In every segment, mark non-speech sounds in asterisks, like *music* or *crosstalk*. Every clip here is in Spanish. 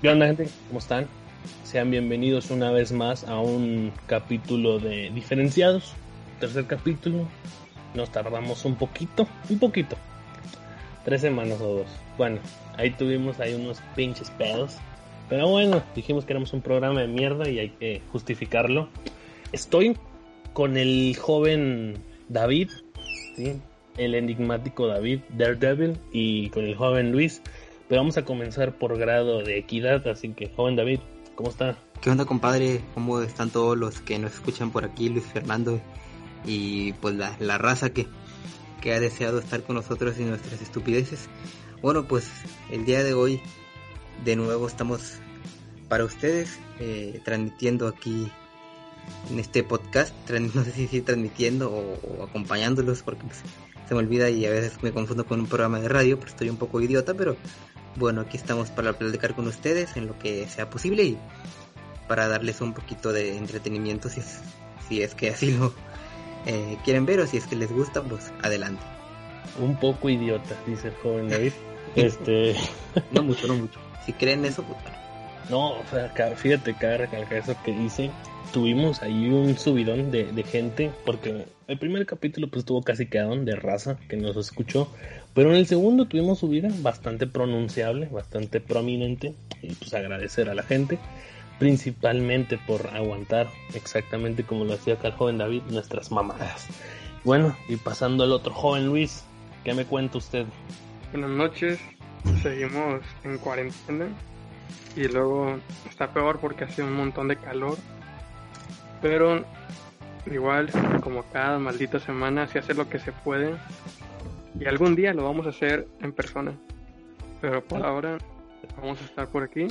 ¿Qué onda gente? ¿Cómo están? Sean bienvenidos una vez más a un capítulo de Diferenciados. Tercer capítulo. Nos tardamos un poquito, un poquito. Tres semanas o dos. Bueno, ahí tuvimos ahí unos pinches pedos. Pero bueno, dijimos que éramos un programa de mierda y hay que justificarlo. Estoy con el joven David, el enigmático David, Daredevil, y con el joven Luis. Pero vamos a comenzar por grado de equidad, así que, joven David, ¿cómo está? ¿Qué onda, compadre? ¿Cómo están todos los que nos escuchan por aquí, Luis Fernando? Y pues la, la raza que, que ha deseado estar con nosotros y nuestras estupideces. Bueno, pues el día de hoy de nuevo estamos para ustedes eh, transmitiendo aquí en este podcast, *laughs* no sé si transmitiendo o, acompañándolos porque pues, se me olvida y a veces me confundo con un programa de radio, pero estoy un poco idiota, pero bueno, aquí estamos para platicar con ustedes en lo que sea posible y para darles un poquito de entretenimiento si es, si es que así lo eh, quieren ver o si es que les gusta, pues adelante. Un poco idiota, dice el joven David. *laughs* este... *laughs* no mucho, no mucho. Si creen eso, pues bueno. No, o sea, fíjate, cada recalcar eso que dice. Tuvimos ahí un subidón de, de, gente, porque el primer capítulo pues estuvo casi quedado de raza que nos escuchó, pero en el segundo tuvimos subida bastante pronunciable, bastante prominente, y pues agradecer a la gente, principalmente por aguantar exactamente como lo hacía acá el joven David, nuestras mamadas. Bueno, y pasando al otro joven Luis, ¿qué me cuenta usted? Buenas noches, seguimos en cuarentena y luego está peor porque hace un montón de calor. Pero igual, como cada maldita semana, se hace lo que se puede. Y algún día lo vamos a hacer en persona. Pero por ahora vamos a estar por aquí.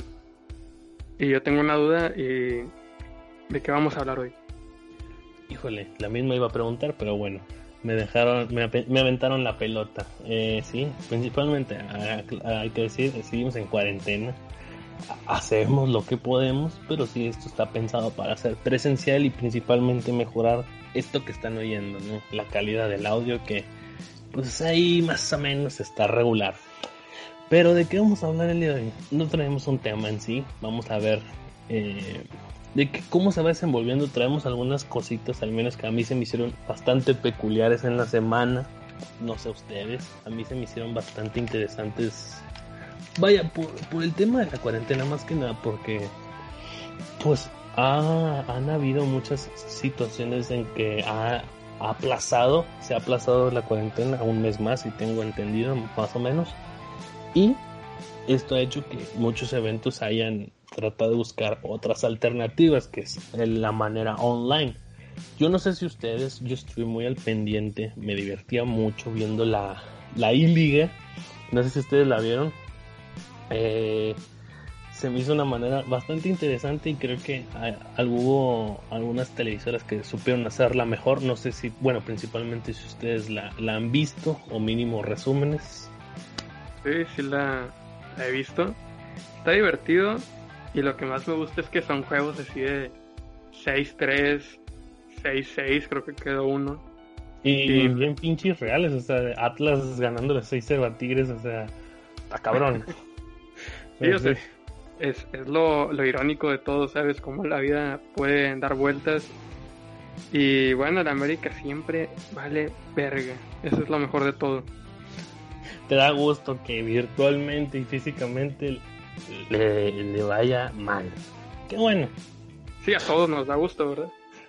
Y yo tengo una duda y de qué vamos a hablar hoy. Híjole, la misma iba a preguntar, pero bueno, me dejaron, me, aventaron la pelota. Eh, sí, principalmente, hay que decir, seguimos en cuarentena hacemos lo que podemos, pero sí esto está pensado para ser presencial y principalmente mejorar esto que están oyendo, ¿no? La calidad del audio que pues ahí más o menos está regular. Pero de qué vamos a hablar el día de hoy? No traemos un tema en sí, vamos a ver eh, de que cómo se va desenvolviendo. Traemos algunas cositas, al menos que a mí se me hicieron bastante peculiares en la semana. No sé ustedes, a mí se me hicieron bastante interesantes Vaya, por, el tema de la cuarentena más que nada, porque pues han habido muchas situaciones en que ha, aplazado, se ha aplazado la cuarentena un mes más, y tengo entendido, más o menos. Y esto ha hecho que muchos eventos hayan tratado de buscar otras alternativas, que es la manera online. Yo no sé si ustedes, yo estuve muy al pendiente, me divertía mucho viendo la, la I-Liga. No sé si ustedes la vieron, eh, se me hizo una manera bastante interesante y creo que hubo algunas televisoras que supieron hacerla mejor. No sé si, bueno, principalmente si ustedes la, han visto o mínimo resúmenes. Sí, sí la, he visto. Está divertido y lo que más me gusta es que son juegos así de 6-3, 6-6, creo que quedó uno. Y, bien pinches reales, o sea, Atlas ganándole 6-0 a Tigres, o sea, está cabrón. *laughs* Sí, o sea, es, es lo, lo, irónico de todo, ¿sabes? Cómo la vida puede dar vueltas. Y bueno, la América siempre vale verga. Eso es lo mejor de todo. Te da gusto que virtualmente y físicamente le, le vaya mal. Qué bueno. Sí, a todos nos da gusto, ¿verdad?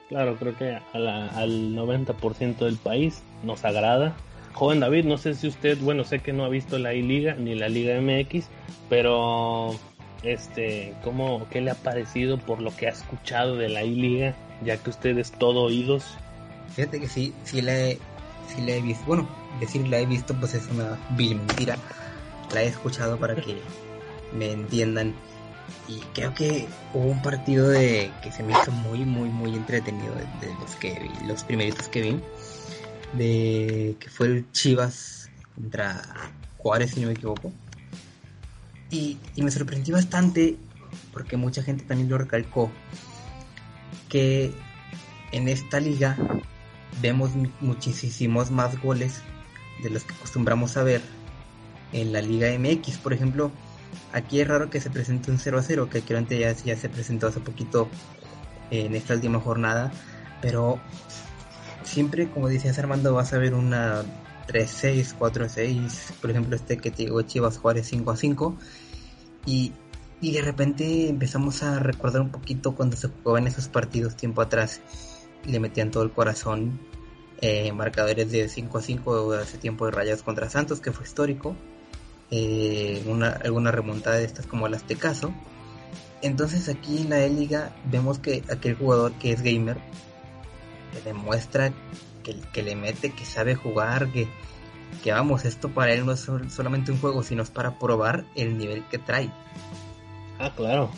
Claro, creo que a la, al 90% del país nos agrada Joven David, no sé si usted, bueno, sé que no ha visto la I-Liga ni la Liga MX, pero este, ¿cómo, qué le ha parecido por lo que ha escuchado de la I-Liga, ya que usted es todo oídos? Fíjate que sí, sí la he, sí la he visto, bueno, decir la he visto pues es una vil mentira, la he escuchado para que me entiendan y creo que hubo un partido de que se me hizo muy muy muy entretenido de, de los que vi, los primeritos que vi de que fue el Chivas contra Juárez, si no me equivoco. Y, me sorprendió bastante, porque mucha gente también lo recalcó, que en esta liga vemos muchísimos más goles de los que acostumbramos a ver en la Liga MX. Por ejemplo, aquí es raro que se presente un 0 a 0, que creo que ya, ya se presentó hace poquito en esta última jornada, pero siempre, como decías Armando, vas a ver una 3-6, 4-6, por ejemplo este que te digo Chivas Juárez 5 a 5, y, y de repente empezamos a recordar un poquito cuando se jugaban esos partidos tiempo atrás, le metían todo el corazón, eh, marcadores de 5 a 5 hace tiempo de rayas contra Santos, que fue histórico, eh, una, alguna remontada de estas como las caso Entonces aquí en la E-Liga vemos que aquel jugador que es gamer que demuestra que, le mete, que sabe jugar, que, que vamos, esto para él no es solamente un juego, sino es para probar el nivel que trae. Ah, claro.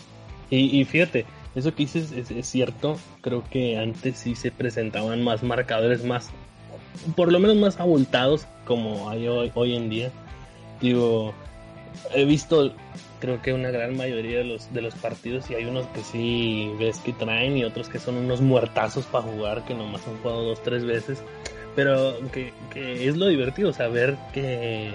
Y, fíjate, eso que dices es, cierto. Creo que antes sí se presentaban más marcadores más, por lo menos más abultados como hay hoy, hoy en día. Digo, he visto creo que una gran mayoría de los, de los partidos y hay unos que sí ves que traen y otros que son unos muertazos para jugar que nomás han jugado dos, tres veces. Pero que, que es lo divertido, saber que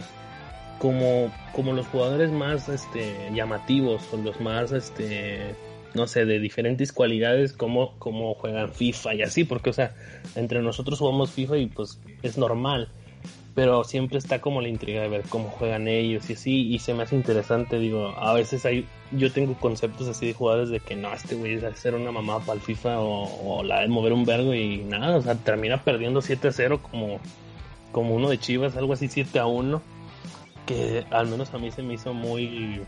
como, como los jugadores más este, llamativos o los más este, no sé, de diferentes cualidades, como, como juegan FIFA y así, porque, o sea, entre nosotros jugamos FIFA y pues es normal, pero siempre está como la intriga de ver cómo juegan ellos y así, y se me hace interesante, digo, a veces hay, yo tengo conceptos así de jugadores de que no, este güey es hacer una mamá para el FIFA o, la de mover un vergo y nada, o sea, termina perdiendo 7 a 0 como, como uno de Chivas, algo así 7 a 1, que al menos a mí se me hizo muy...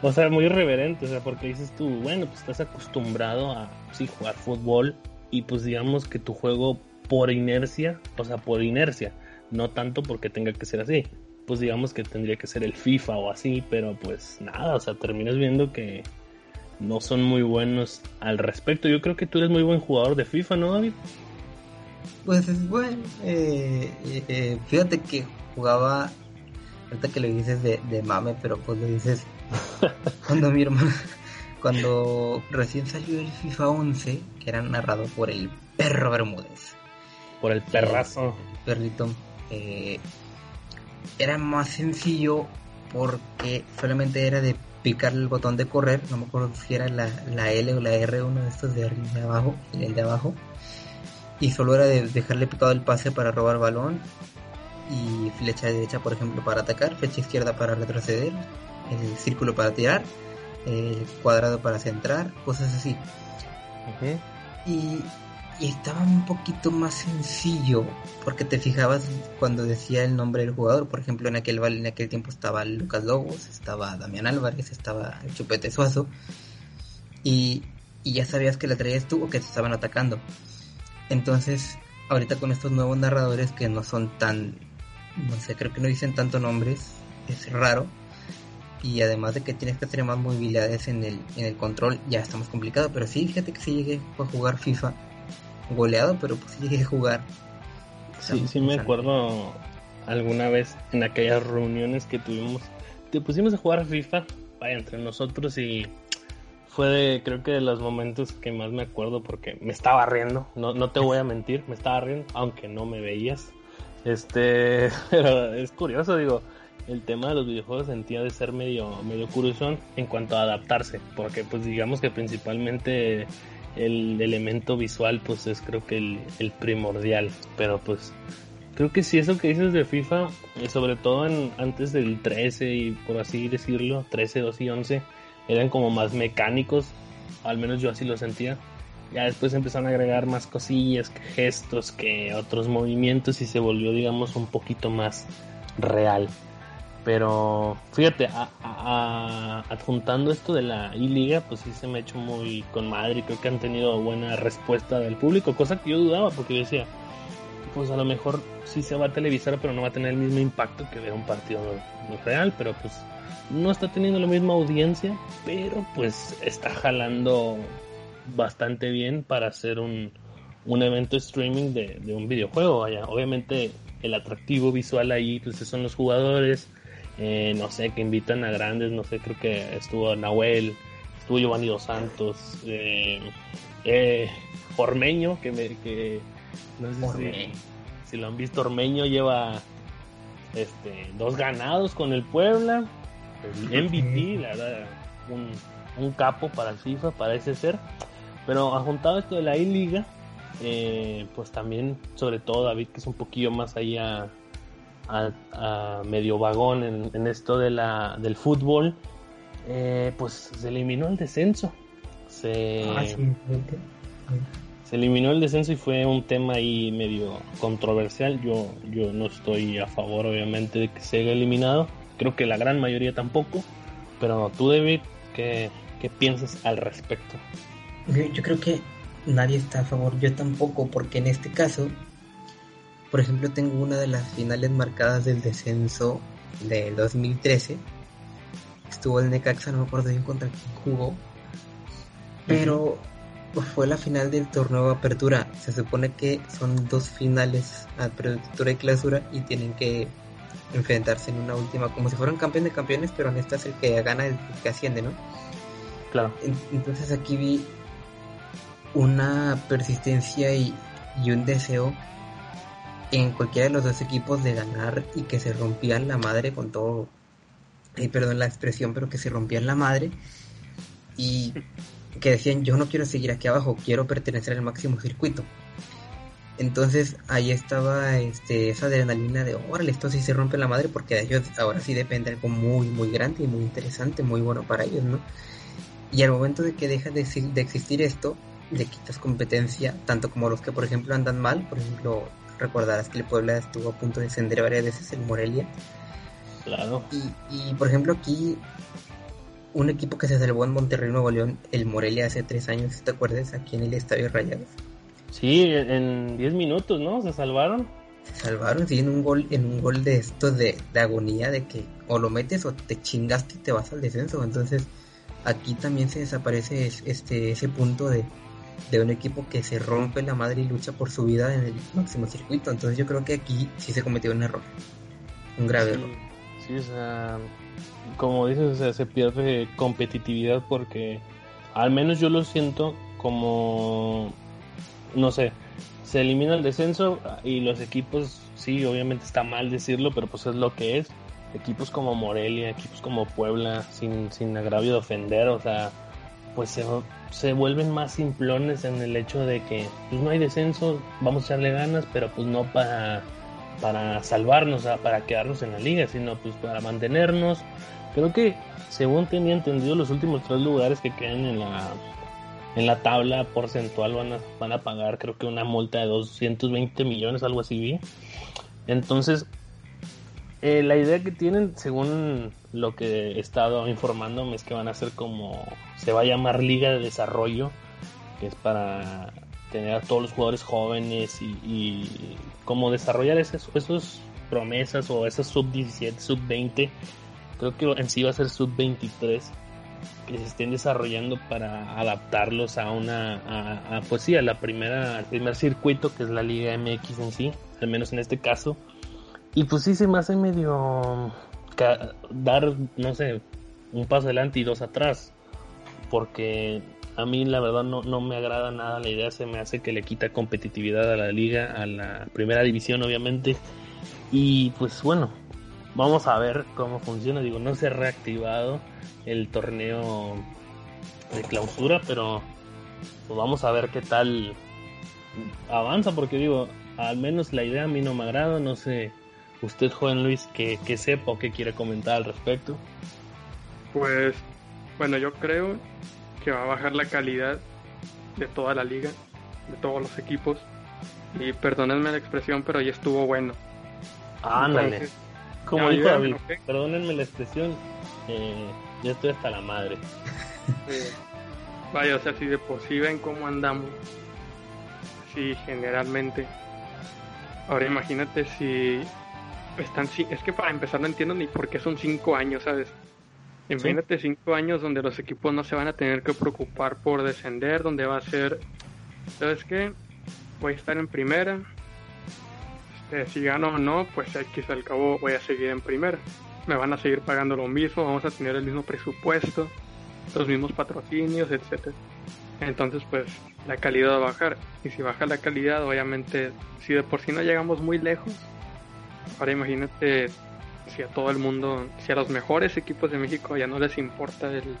o sea, muy irreverente, o sea, porque dices tú, bueno, pues estás acostumbrado a sí, jugar fútbol y pues digamos que tu juego por inercia, o sea, por inercia, no tanto porque tenga que ser así. Pues digamos que tendría que ser el FIFA o así, pero pues nada, o sea, terminas viendo que no son muy buenos al respecto. Yo creo que tú eres muy buen jugador de FIFA, ¿no, David? Pues es bueno, eh, eh, fíjate que jugaba, ahorita que lo dices de, mame, pero pues lo dices *laughs* cuando mi hermano, cuando recién salió el FIFA 11, que era narrado por el perro Bermúdez. Por el perrazo. perrito. Eh, era más sencillo porque solamente era de picar el botón de correr, no me acuerdo si era la, L o la R, uno de estos de arriba de abajo, el de abajo, y solo era de dejarle picado el pase para robar balón y flecha derecha, por ejemplo, para atacar, flecha izquierda para retroceder, el círculo para tirar, el cuadrado para centrar, cosas así. Y y estaba un poquito más sencillo porque te fijabas cuando decía el nombre del jugador por ejemplo en aquel en aquel tiempo estaba Lucas Lobos estaba Damián Álvarez estaba el Chupete Suazo y, y ya sabías que la traías tú o que te estaban atacando. Entonces ahorita con estos nuevos narradores que no son tan no sé creo que no dicen tanto nombres es raro y además de que tienes que tener más movilidades en el, en el control ya está más complicado pero sí fíjate que si llegué a jugar FIFA goleado, pero pues llegué a jugar. Sí, sí me acuerdo alguna vez en aquellas reuniones que tuvimos, te pusimos a jugar FIFA, vaya, entre nosotros y fue de, creo que de los momentos que más me acuerdo porque me estaba riendo, no, no te voy a mentir, me estaba riendo, aunque no me veías. Este, *laughs* pero es curioso, digo, el tema de los videojuegos sentía de ser medio, medio curioso en cuanto a adaptarse, porque pues digamos que principalmente el elemento visual pues es creo que el, primordial, pero pues creo que si eso que dices de FIFA, eh, sobre todo antes del 13 y por así decirlo, 13, 12 y 11, eran como más mecánicos, al menos yo así lo sentía. Ya después empezaron a agregar más cosillas, que gestos, que otros movimientos y se volvió digamos un poquito más real. Pero fíjate, adjuntando esto de la I-Liga, pues sí se me ha hecho muy con madre creo que han tenido buena respuesta del público, cosa que yo dudaba porque yo decía, pues a lo mejor sí se va a televisar, pero no va a tener el mismo impacto que ver un partido real, pero pues no está teniendo la misma audiencia, pero pues está jalando bastante bien para hacer un, un evento streaming de, de un videojuego. Vaya, obviamente el atractivo visual ahí pues son los jugadores, eh, no sé, que invitan a grandes, no sé, creo que estuvo Nahuel, estuvo Giovanni Dos Santos, eh, eh, Ormeño, que me, que no sé si, lo han visto, Ormeño lleva este, dos ganados con el Puebla, el MVP, la verdad, un, un capo para el FIFA, parece ser. Pero juntado esto de la I-Liga, eh, pues también, sobre todo David, que es un poquillo más allá a, medio vagón en, esto de la, del fútbol, eh, pues se eliminó el descenso. Se, ah, se eliminó el descenso y fue un tema ahí medio controversial. Yo, yo no estoy a favor, obviamente, de que se haya eliminado. Creo que la gran mayoría tampoco. Pero tú, David, ¿qué, qué piensas al respecto? Yo, creo que nadie está a favor, yo tampoco, porque en este caso, por ejemplo, tengo una de las finales marcadas del descenso del 2013. Estuvo el Necaxa, no me acuerdo bien contra quién jugó. Pero fue la final del torneo de apertura. Se supone que son dos finales, apertura y clausura, y tienen que enfrentarse en una última, como si fueran campeón de campeones, pero en esta es el que gana el que asciende, ¿no? Claro. Entonces aquí vi una persistencia y, un deseo en cualquiera de los dos equipos de ganar y que se rompían la madre con todo, y perdón la expresión, pero que se rompían la madre y que decían yo no quiero seguir aquí abajo, quiero pertenecer al máximo circuito. Entonces ahí estaba este, esa adrenalina de, órale, esto sí se rompe la madre porque de ellos ahora sí depende algo muy, muy grande y muy interesante, muy bueno para ellos, ¿no? Y al momento de que deja de, de existir esto, le quitas competencia, tanto como los que, por ejemplo, andan mal. Por ejemplo, recordarás que el Puebla estuvo a punto de descender varias veces en Morelia. Claro. Y, por ejemplo, aquí, un equipo que se salvó en Monterrey, Nuevo León, el Morelia hace tres años, ¿te acuerdas? Aquí en el Estadio Rayados. Sí, en diez minutos, ¿no? Se salvaron. Se salvaron, sí, en un gol, en un gol de estos de, de agonía, de que o lo metes o te chingaste y te vas al descenso. Entonces, aquí también se desaparece este, ese punto de de un equipo que se rompe la madre y lucha por su vida en el máximo circuito. Entonces yo creo que aquí sí se cometió un error, un grave error. Sí, o sea, como dices, o sea, se pierde competitividad porque al menos yo lo siento como, no sé, se elimina el descenso y los equipos, sí, obviamente está mal decirlo, pero pues es lo que es. Equipos como Morelia, equipos como Puebla, sin, sin agravio de ofender, o sea, pues se, se vuelven más simplones en el hecho de que pues no hay descenso, vamos a echarle ganas, pero pues no para, para salvarnos, para quedarnos en la liga, sino pues para mantenernos. Creo que, según tenía entendido, los últimos tres lugares que quedan en la, en la tabla porcentual van a, van a pagar creo que una multa de 220 millones, algo así. Entonces, eh, la idea que tienen, según lo que he estado informándome, es que van a ser como, se va a llamar Liga de Desarrollo, que es para tener a todos los jugadores jóvenes y, como desarrollar esos promesas o esas sub 17, sub 20, creo que en sí va a ser sub 23 que se estén desarrollando para adaptarlos a una a, pues sí a la primera al primer circuito que es la Liga MX en sí al menos en este caso y pues sí se me hace medio dar, no sé, un paso adelante y dos atrás. Porque a mí la verdad no, no me agrada nada la idea, se me hace que le quita competitividad a la liga, a la primera división obviamente. Y pues bueno, vamos a ver cómo funciona. Digo, no se ha reactivado el torneo de clausura, pero pues vamos a ver qué tal avanza, porque digo, al menos la idea a mí no me agrada, no sé usted, joven Luis, que, sepa o que quiere comentar al respecto. Pues, bueno, yo creo que va a bajar la calidad de toda la liga, de todos los equipos. Y perdónenme la expresión, pero ya estuvo bueno. Ándale. Como dijo David, perdónenme la expresión, eh, ya estoy hasta la madre. *laughs* Vaya, o sea, si de por sí ven cómo andamos, sí, generalmente. Ahora imagínate si están, es que para empezar no entiendo ni por qué son cinco años, ¿sabes? Imagínate cinco años donde los equipos no se van a tener que preocupar por descender, donde va a ser, ¿sabes qué? Voy a estar en primera. Este, si gano o no, pues quizá al cabo voy a seguir en primera. Me van a seguir pagando lo mismo, vamos a tener el mismo presupuesto, los mismos patrocinios, etcétera. Entonces, pues la calidad va a bajar. Y si baja la calidad, obviamente, si de por sí no llegamos muy lejos, Ahora imagínate si a todo el mundo, si a los mejores equipos de México ya no les importa el,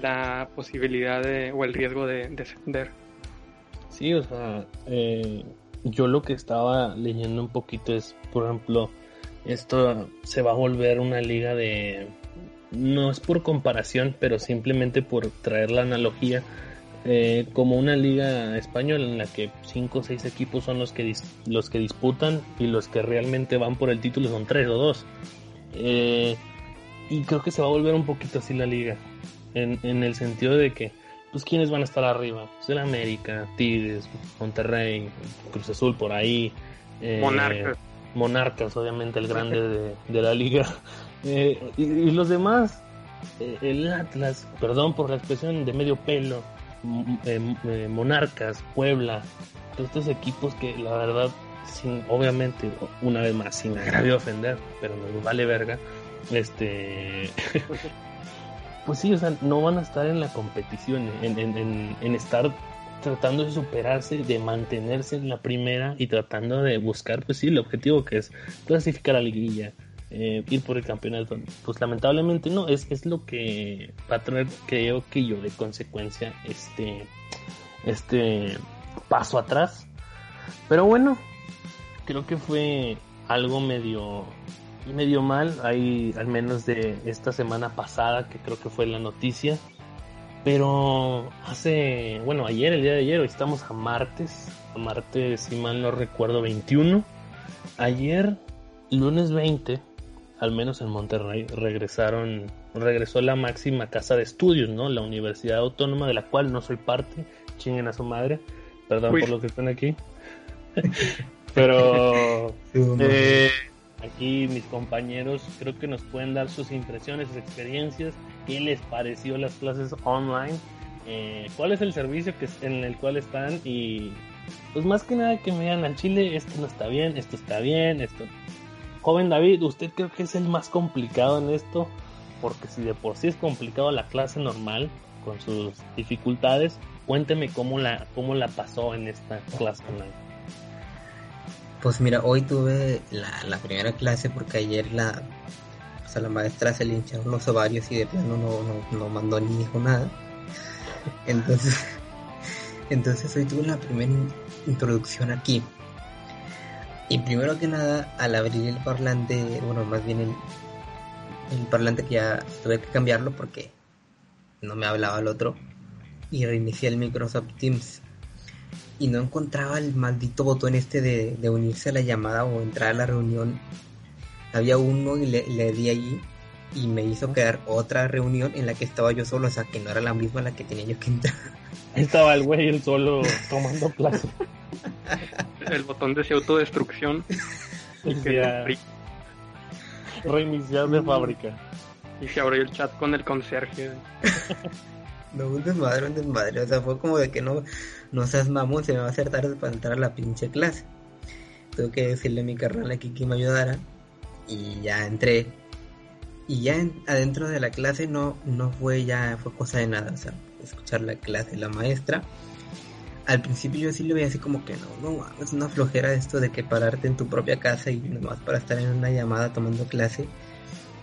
la posibilidad de, o el riesgo de descender. Sí, o sea, eh, yo lo que estaba leyendo un poquito es, por ejemplo, esto se va a volver una liga de... No es por comparación, pero simplemente por traer la analogía eh, como una liga española en la que cinco o seis equipos son los que los que disputan y los que realmente van por el título son tres o dos. Eh, y creo que se va a volver un poquito así la liga en, en el sentido de que pues quiénes van a estar arriba pues el América Tigres Monterrey Cruz Azul por ahí eh, Monarcas. Monarcas obviamente el grande *laughs* de, la liga. *laughs* Y, y, los demás el Atlas perdón por la expresión de medio pelo eh, eh, Monarcas, Puebla, todos estos equipos que la verdad, sin, obviamente, una vez más, sin agravio ofender, pero nos vale verga, este, *laughs* pues sí, o sea, no van a estar en la competición, en, en, en estar tratando de superarse, de mantenerse en la primera y tratando de buscar, pues sí, el objetivo que es clasificar a la liguilla, eh, ir por el campeonato. Pues lamentablemente no, es, es lo que va a traer, creo que yo, de consecuencia, este, este paso atrás. Pero bueno, creo que fue algo medio, medio mal, ahí al menos de esta semana pasada, que creo que fue la noticia. Pero hace, bueno, ayer, el día de ayer, hoy estamos a martes, a martes, si mal no recuerdo, 21. Ayer, lunes 20, al menos en Monterrey, regresaron, regresó la máxima casa de estudios, ¿no? La Universidad Autónoma, de la cual no soy parte, chinguen a su madre, perdón por lo que están aquí. *laughs* Pero eh, aquí mis compañeros creo que nos pueden dar sus impresiones, sus experiencias, qué les pareció las clases online, eh, cuál es el servicio que, en el cual están y pues más que nada que me digan al chile, esto no está bien, esto está bien, esto Joven David, usted creo que es el más complicado en esto, porque si de por sí es complicado la clase normal, con sus dificultades, cuénteme cómo la, cómo la pasó en esta clase online. Pues mira, hoy tuve la, primera clase porque ayer la, o la maestra se le hincharon los ovarios y de plano no, no, no mandó ni dijo nada. Entonces, *laughs* entonces hoy tuve la primera introducción aquí. Y primero que nada, al abrir el parlante, bueno, más bien el, parlante que ya tuve que cambiarlo porque no me hablaba el otro, y reinicié el Microsoft Teams. Y no encontraba el maldito botón este de, unirse a la llamada o entrar a la reunión. Había uno y le, le di allí y me hizo quedar otra reunión en la que estaba yo solo, o sea que no era la misma la que tenía yo que entrar. *laughs* Estaba el güey el solo tomando clase. *laughs* el botón de autodestrucción. *laughs* Reiniciar de fábrica. Y se abrió el chat con el conserje. *laughs* no, un desmadre, un desmadre. O sea, fue como de que no, no seas mamón, se me va a hacer tarde para entrar a la pinche clase. Tuve que decirle a mi carnal aquí que me ayudara. Y ya entré. Y ya adentro de la clase no, no fue ya, fue cosa de nada. O sea, escuchar la clase de la maestra al principio yo sí lo veía así como que no, no, es una flojera esto de que pararte en tu propia casa y nomás para estar en una llamada tomando clase,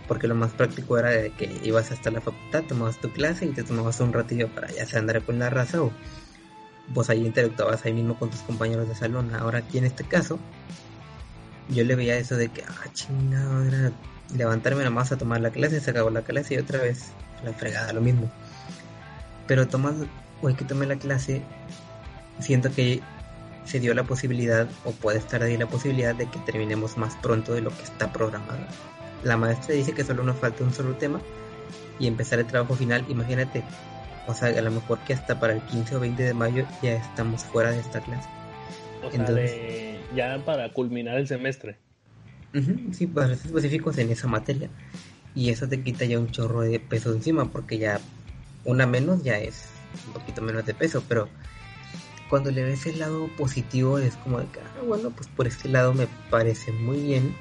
porque lo más práctico era de que ibas hasta la facultad, tomabas tu clase y te tomabas un ratillo para ya sea andar con la raza o vos ahí interactuabas ahí mismo con tus compañeros de salón. Ahora aquí en este caso, yo le veía eso de que, ah, chingada, levantarme nomás a tomar la clase, se acabó la clase y otra vez la fregada, lo mismo. Pero tomando, hoy que tomé la clase, siento que se dio la posibilidad o puede estar ahí la posibilidad de que terminemos más pronto de lo que está programado. La maestra dice que solo nos falta un solo tema y empezar el trabajo final. Imagínate, o sea, a lo mejor que hasta para el 15 o 20 de mayo ya estamos fuera de esta clase. O sea, ya para culminar el semestre. sí, para ser específicos en esa materia. Y eso te quita ya un chorro de peso encima, porque ya una menos ya es un poquito menos de peso, pero cuando le ves el lado positivo es como de que, ah, bueno, pues por este lado me parece muy bien,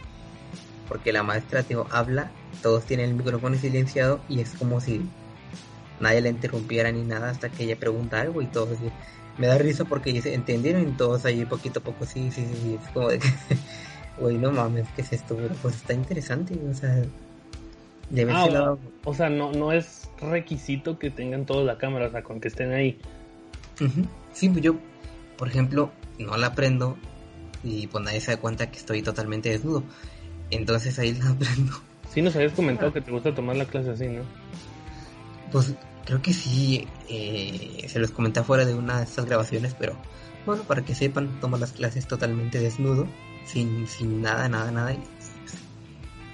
porque la maestra te habla, todos tienen el micrófono silenciado y es como si nadie le interrumpiera ni nada hasta que ella pregunta algo y todos me da risa porque dice, ¿entendieron? Y todos ahí poquito a poco, sí, sí, sí, es como de que *laughs* Güey, no mames, ¿qué es esto? Pero pues está interesante, o sea, de Ah, lado. o sea, no, no es requisito que tengan toda la cámara, o sea, con que estén ahí. Ujú. Sí, pues yo, por ejemplo, no la aprendo y pues nadie se da cuenta que estoy totalmente desnudo. Entonces ahí la *laughs* aprendo. Sí nos habías comentado que te gusta tomar la clase así, ¿no? Pues creo que sí, eh, se los comenté fuera de una de estas grabaciones, pero bueno, para que sepan, tomo las clases totalmente desnudo, sin, sin nada, nada, nada. Y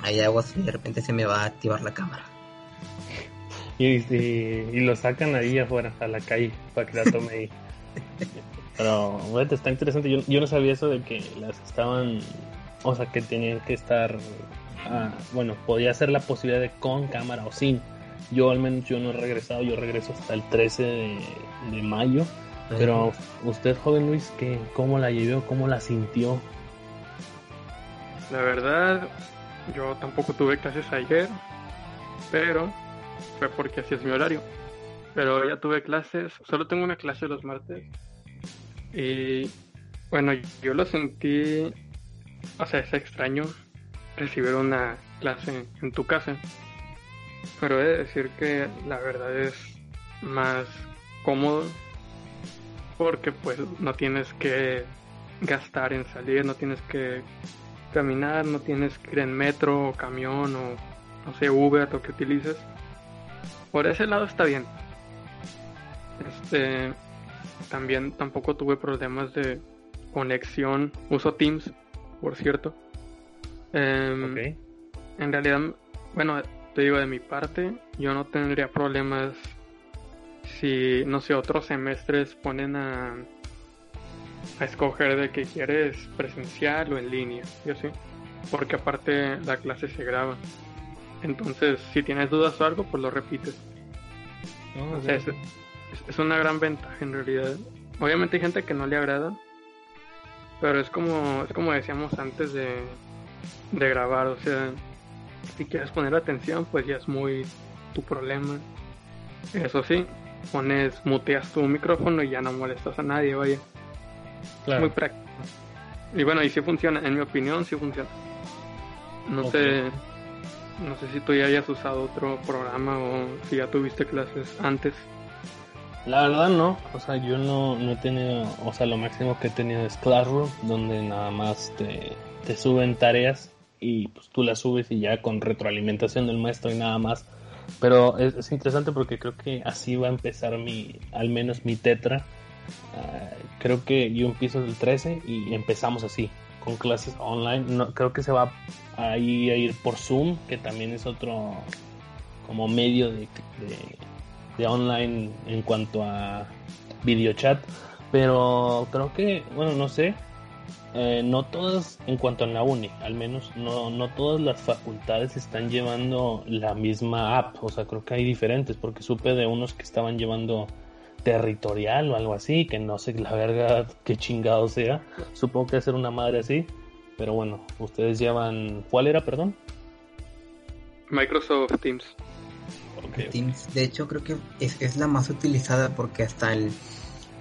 hay aguas y de repente se me va a activar la cámara. Y, y, y lo sacan ahí afuera, a la calle, para que la tome ahí. *laughs* Pero, bueno, está interesante. Yo, yo no sabía eso de que las estaban, o sea, que tenían que estar, ah, bueno, podía ser la posibilidad de con cámara o sin. Yo al menos yo no he regresado, yo regreso hasta el 13 de, de mayo. Pero usted, joven Luis, ¿qué, ¿cómo la llevó? ¿Cómo la sintió? La verdad, yo tampoco tuve clases ayer, pero fue porque así es mi horario. Pero ya tuve clases, solo tengo una clase los martes. Y bueno, yo lo sentí, o sea, es extraño recibir una clase en tu casa. Pero he de decir que la verdad es más cómodo porque pues no tienes que gastar en salir, no tienes que caminar, no tienes que ir en metro o camión o no sé, Uber lo que utilices. Por ese lado está bien. Este también tampoco tuve problemas de conexión. Uso Teams, por cierto. Ok. En realidad, bueno, te digo de mi parte, yo no tendría problemas si, no sé, otros semestres ponen a, a escoger de que quieres presencial o en línea, yo sí, porque aparte la clase se graba. Entonces, si tienes dudas o algo, pues lo repites. No, O sea, es, es- una gran ventaja en realidad. Obviamente hay gente que no le agrada, pero es como, es como decíamos antes de, de grabar, o sea, si quieres poner atención, pues ya es muy tu problema. Eso sí, pones, muteas tu micrófono y ya no molestas a nadie, vaya. claro. Muy práctico. Y bueno, y sí funciona, en mi opinión sí funciona. No sé, no sé si tú ya hayas usado otro programa o si ya tuviste clases antes. La verdad no, o sea, yo no, no he tenido, o sea, lo máximo que he tenido es Classroom, donde nada más te, te suben tareas y pues tú las subes y ya con retroalimentación del maestro y nada más. Pero es, es interesante porque creo que así va a empezar mi, al menos mi tetra. Ah, creo que yo empiezo el 13 y empezamos así, con clases online. No, creo que se va ahí a ir por Zoom, que también es otro como medio de, de, online en cuanto a videochat. Pero creo que, bueno, no sé, eh, no todas, en cuanto a la uni, al menos, no, no todas las facultades están llevando la misma app. O sea, creo que hay diferentes, porque supe de unos que estaban llevando territorial o algo así, que no sé la verga qué chingado sea. Supongo que hacer una madre así. Pero bueno, ustedes llevan. ¿Cuál era, perdón? Microsoft Teams. Teams, de hecho, creo que es, es la más utilizada porque hasta el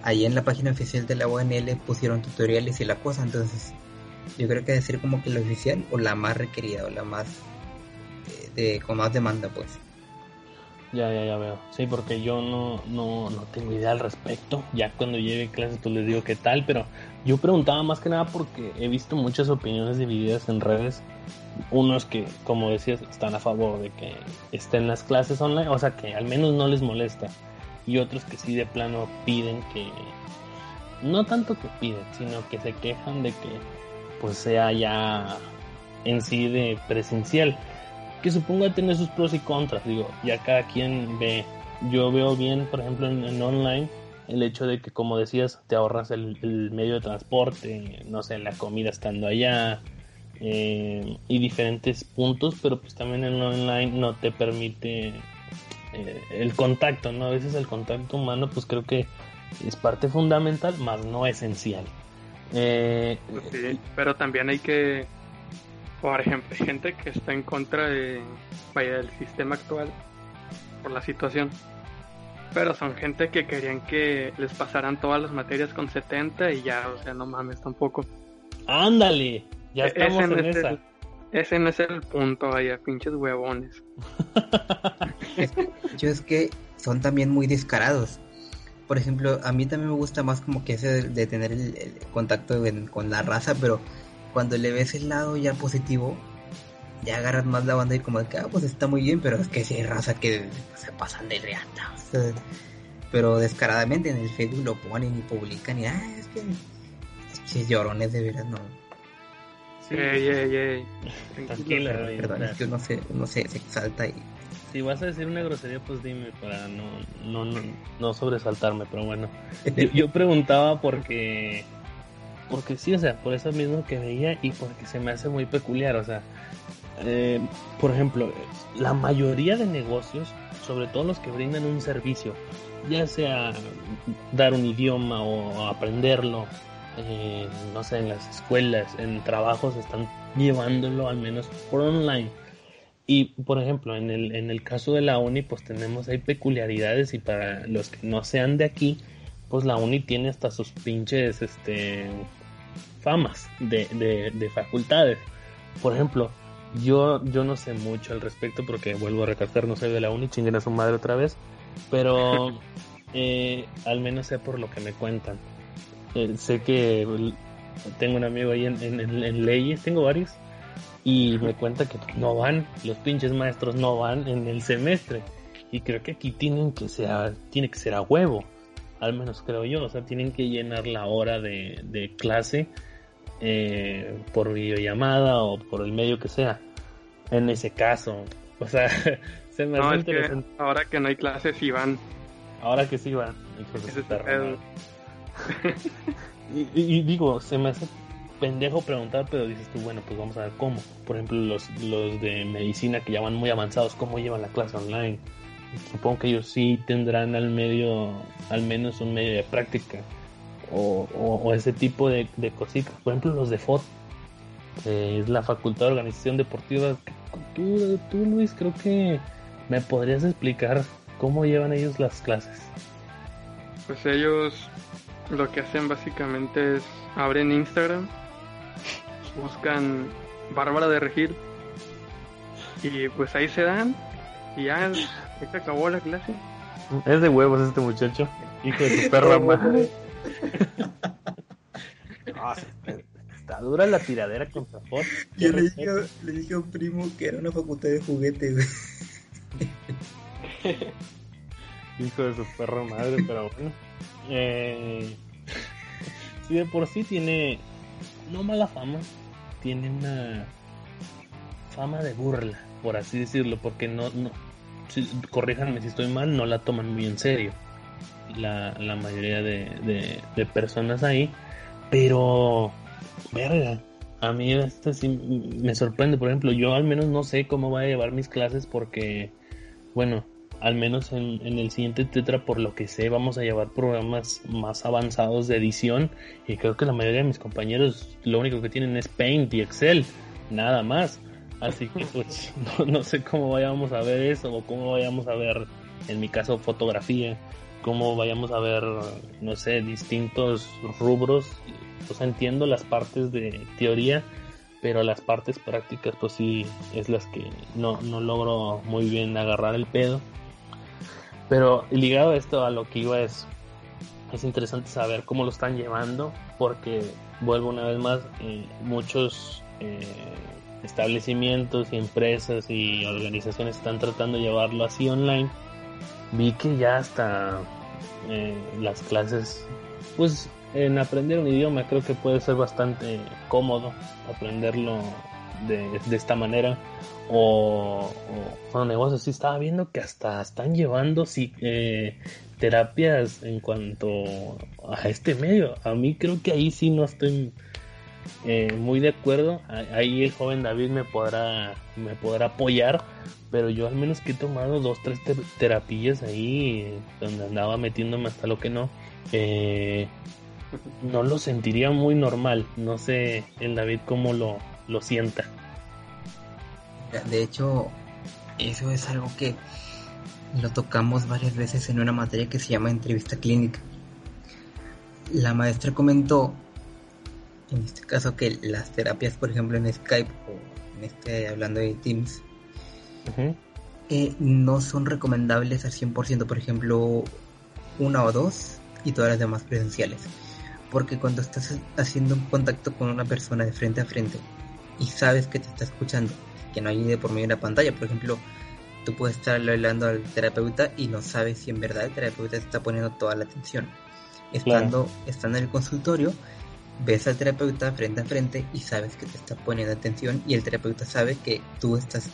ahí en la página oficial de la ONL pusieron tutoriales y la cosa, entonces yo creo que ser como que la oficial o la más requerida o la más eh, de con más demanda, pues. Ya, ya, ya veo. Sí, porque yo no, no, no tengo idea al respecto. Ya cuando llegue clases, pues les digo qué tal. Pero yo preguntaba más que nada porque he visto muchas opiniones divididas en redes. Unos que, como decías, están a favor de que estén las clases online, o sea, que al menos no les molesta. Y otros que sí de plano piden que, no tanto que piden, sino que se quejan de que pues sea ya en sí de presencial que supongo de tener sus pros y contras, digo, ya cada quien ve, yo veo bien, por ejemplo, en, online, el hecho de que, como decías, te ahorras el, el medio de transporte, no sé, la comida estando allá, eh, y diferentes puntos, pero pues también en online no te permite eh, el contacto, ¿no? A veces el contacto humano, pues creo que es parte fundamental, más no esencial. Eh, Sí, pero también hay que, por ejemplo, *laughs* gente que está en contra de, vaya, del sistema actual por la situación. Pero son gente que querían que les pasaran todas las materias con 70 y ya, o sea, no mames tampoco. Ándale, Ya estamos en, esa. ese no es el punto, vaya, pinches huevones. *laughs* Yo es que son también muy descarados. Por ejemplo, a mí también me gusta más como que ese de, tener el, contacto con la raza, pero cuando le ves el lado ya positivo, ya agarras más la banda y como que, ah, pues está muy bien, pero es que si hay raza que se pasan de reata. pero descaradamente en el Facebook lo ponen y publican y, ah, es que, llorones de veras, no. Sí, ey, ey, ey. Tranquila, Perdón, es que uno se, uno se, exalta y... Si vas a decir una grosería, pues dime para no, no, no, no sobresaltarme, pero bueno. *laughs* Yo, yo preguntaba porque porque sí, o sea, por eso mismo que veía y porque se me hace muy peculiar, o sea, eh, por ejemplo, la mayoría de negocios, sobre todo los que brindan un servicio, ya sea dar un idioma o aprenderlo, eh, no sé, en las escuelas, en trabajos, están llevándolo al menos por online. Y por ejemplo, en el, en el caso de la uni, pues tenemos ahí peculiaridades y para los que no sean de aquí, pues la uni tiene hasta sus pinches este, famas de, de, de facultades. Por ejemplo, yo, yo no sé mucho al respecto porque vuelvo a recalcar, no soy de la uni, chinguen a su madre otra vez, pero *laughs* eh, al menos sé por lo que me cuentan. Eh, sé que tengo un amigo ahí en, en, leyes, tengo varios, y me cuenta que no van, los pinches maestros no van en el semestre. Y creo que aquí tienen que ser, tiene que ser a huevo, al menos creo yo, o sea, tienen que llenar la hora de, de clase eh, por videollamada o por el medio que sea. En ese caso, o sea, *laughs* se me hace interesante. ahora que no hay clases, sí van. Ahora que sí van. *laughs* y, digo, se me hace pendejo preguntar, pero dices tú, bueno, pues vamos a ver cómo. Por ejemplo, los, los de medicina que ya van muy avanzados, ¿cómo llevan la clase online? Supongo que ellos sí tendrán al medio, al menos un medio de práctica o, ese tipo de, cositas. Por ejemplo, los de FOD, que es la Facultad de Organización Deportiva. Tú, tú, Luis, creo que me podrías explicar cómo llevan ellos las clases. Pues ellos lo que hacen básicamente es abren Instagram, buscan Bárbara de Regil y pues ahí se dan y ya se acabó la clase. Es de huevos este muchacho, hijo de su *laughs* perra madre. está dura la tiradera contra Ford. Yo le dije, a un primo que era una facultad de juguetes, *laughs* Hijo de su perro madre, pero bueno. Eh, si de por sí tiene no mala fama, tiene una fama de burla, por así decirlo, porque no, no si, corríjanme si estoy mal, no la toman muy en serio la, la mayoría de, de, personas ahí. Pero, a mí esto sí me sorprende. Por ejemplo, yo al menos no sé cómo voy a llevar mis clases porque, bueno, al menos en, en, el siguiente Tetra, por lo que sé, vamos a llevar programas más avanzados de edición. Y creo que la mayoría de mis compañeros lo único que tienen es Paint y Excel, nada más. Así que pues *laughs* no, no sé cómo vayamos a ver eso o cómo vayamos a ver, en mi caso, fotografía cómo vayamos a ver, no sé, distintos rubros. Pues entiendo las partes de teoría, pero las partes prácticas pues sí es las que no, no logro muy bien agarrar el pedo. Pero ligado a esto a lo que iba es, es interesante saber cómo lo están llevando, porque vuelvo una vez más, eh, muchos eh, establecimientos y empresas y organizaciones están tratando de llevarlo así online vi que ya hasta eh, las clases, pues en aprender un idioma creo que puede ser bastante cómodo aprenderlo de, esta manera. O, o negocios, sí estaba viendo que hasta están llevando sí, eh, terapias en cuanto a este medio. A mí creo que ahí sí no estoy eh, muy de acuerdo. Ahí el joven David me podrá, me podrá apoyar pero yo al menos que he tomado dos, tres terapias ahí, donde andaba metiéndome hasta lo que no, eh, no lo sentiría muy normal. No sé el David cómo lo, lo sienta. De hecho, eso es algo que lo tocamos varias veces en una materia que se llama entrevista clínica. La maestra comentó en este caso que las terapias, por ejemplo, en Skype o en este hablando de Teams, eh, no son recomendables al 100%, por ejemplo, una o dos y todas las demás presenciales. Porque cuando estás haciendo un contacto con una persona de frente a frente y sabes que te está escuchando, que no hay de por medio de una pantalla, por ejemplo, tú puedes estar hablando al terapeuta y no sabes si en verdad el terapeuta te está poniendo toda la atención. Estando, estando en el consultorio, ves al terapeuta frente a frente y sabes que te está poniendo atención y el terapeuta sabe que tú estás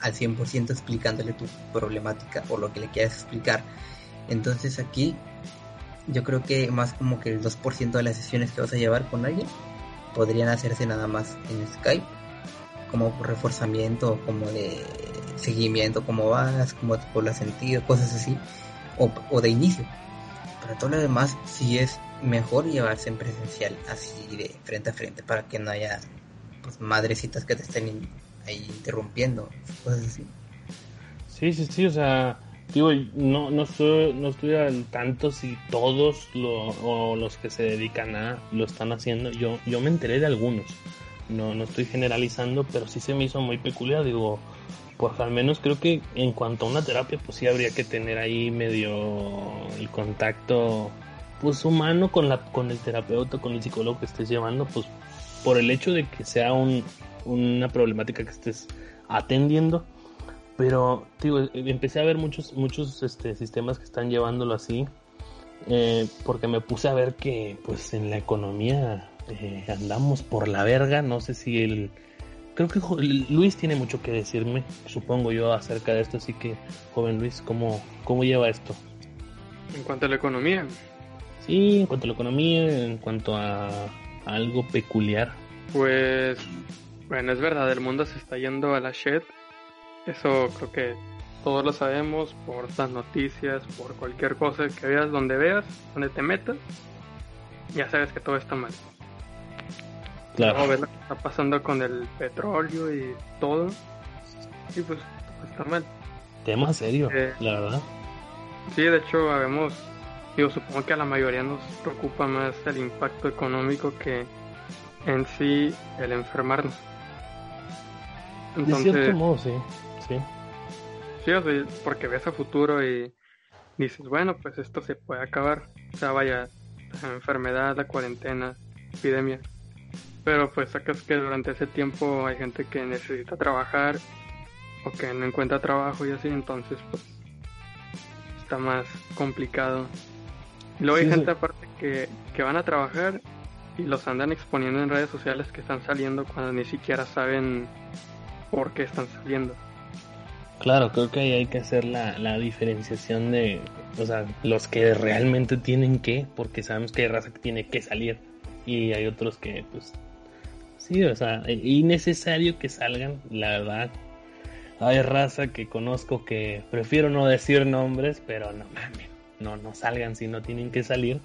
al 100% explicándole tu problemática o lo que le quieras explicar. Entonces aquí yo creo que más como que el 2% de las sesiones que vas a llevar con alguien podrían hacerse nada más en Skype como reforzamiento, como de seguimiento, cómo vas, cómo te puedo sentido, cosas así, o, o de inicio. Para todo lo demás, sí es mejor llevarse en presencial, así de frente a frente, para que no haya pues, madrecitas que te estén ahí interrumpiendo, cosas así. Sí, sí, sí, o sea, digo, no, no, estoy, no estoy al tanto si todos lo, o los que se dedican a lo están haciendo. Yo, yo me enteré de algunos, no, no estoy generalizando, pero sí se me hizo muy peculiar, digo, pues al menos creo que en cuanto a una terapia, pues sí habría que tener ahí medio el contacto pues humano con la con el terapeuta, con el psicólogo que estés llevando, pues por el hecho de que sea un, una problemática que estés atendiendo. Pero digo, empecé a ver muchos muchos este, sistemas que están llevándolo así, eh, porque me puse a ver que pues en la economía eh, andamos por la verga. No sé si el creo que Luis tiene mucho que decirme, supongo yo, acerca de esto. Así que, joven Luis, ¿cómo, cómo lleva esto? En cuanto a la economía, Sí, en cuanto a la economía, en cuanto a, algo peculiar. Pues, bueno, es verdad, el mundo se está yendo a la shit. Eso creo que todos lo sabemos por las noticias, por cualquier cosa que veas, donde veas, donde te metas, ya sabes que todo está mal. Claro. ves lo que está pasando con el petróleo y todo, y pues todo está mal. Tema serio, eh, la verdad. Sí, de hecho, habemos Digo, supongo que a la mayoría nos preocupa más el impacto económico que en sí el enfermarnos. Entonces, de cierto modo, sí. Sí, sí o sea, porque ves a futuro y dices, bueno, pues esto se puede acabar. O sea, vaya, la enfermedad, la cuarentena, epidemia. Pero pues sacas que durante ese tiempo hay gente que necesita trabajar o que no encuentra trabajo y así, entonces pues está más complicado Luego hay gente aparte que, que van a trabajar y los andan exponiendo en redes sociales que están saliendo cuando ni siquiera saben por qué están saliendo. Claro, creo que ahí hay que hacer la, la diferenciación de, o sea, los que realmente tienen que, porque sabemos que hay raza que tiene que salir y hay otros que, pues, sí, o sea, innecesario que salgan, la verdad. Hay raza que conozco que prefiero no decir nombres, pero no mames no, no salgan si no tienen que salir.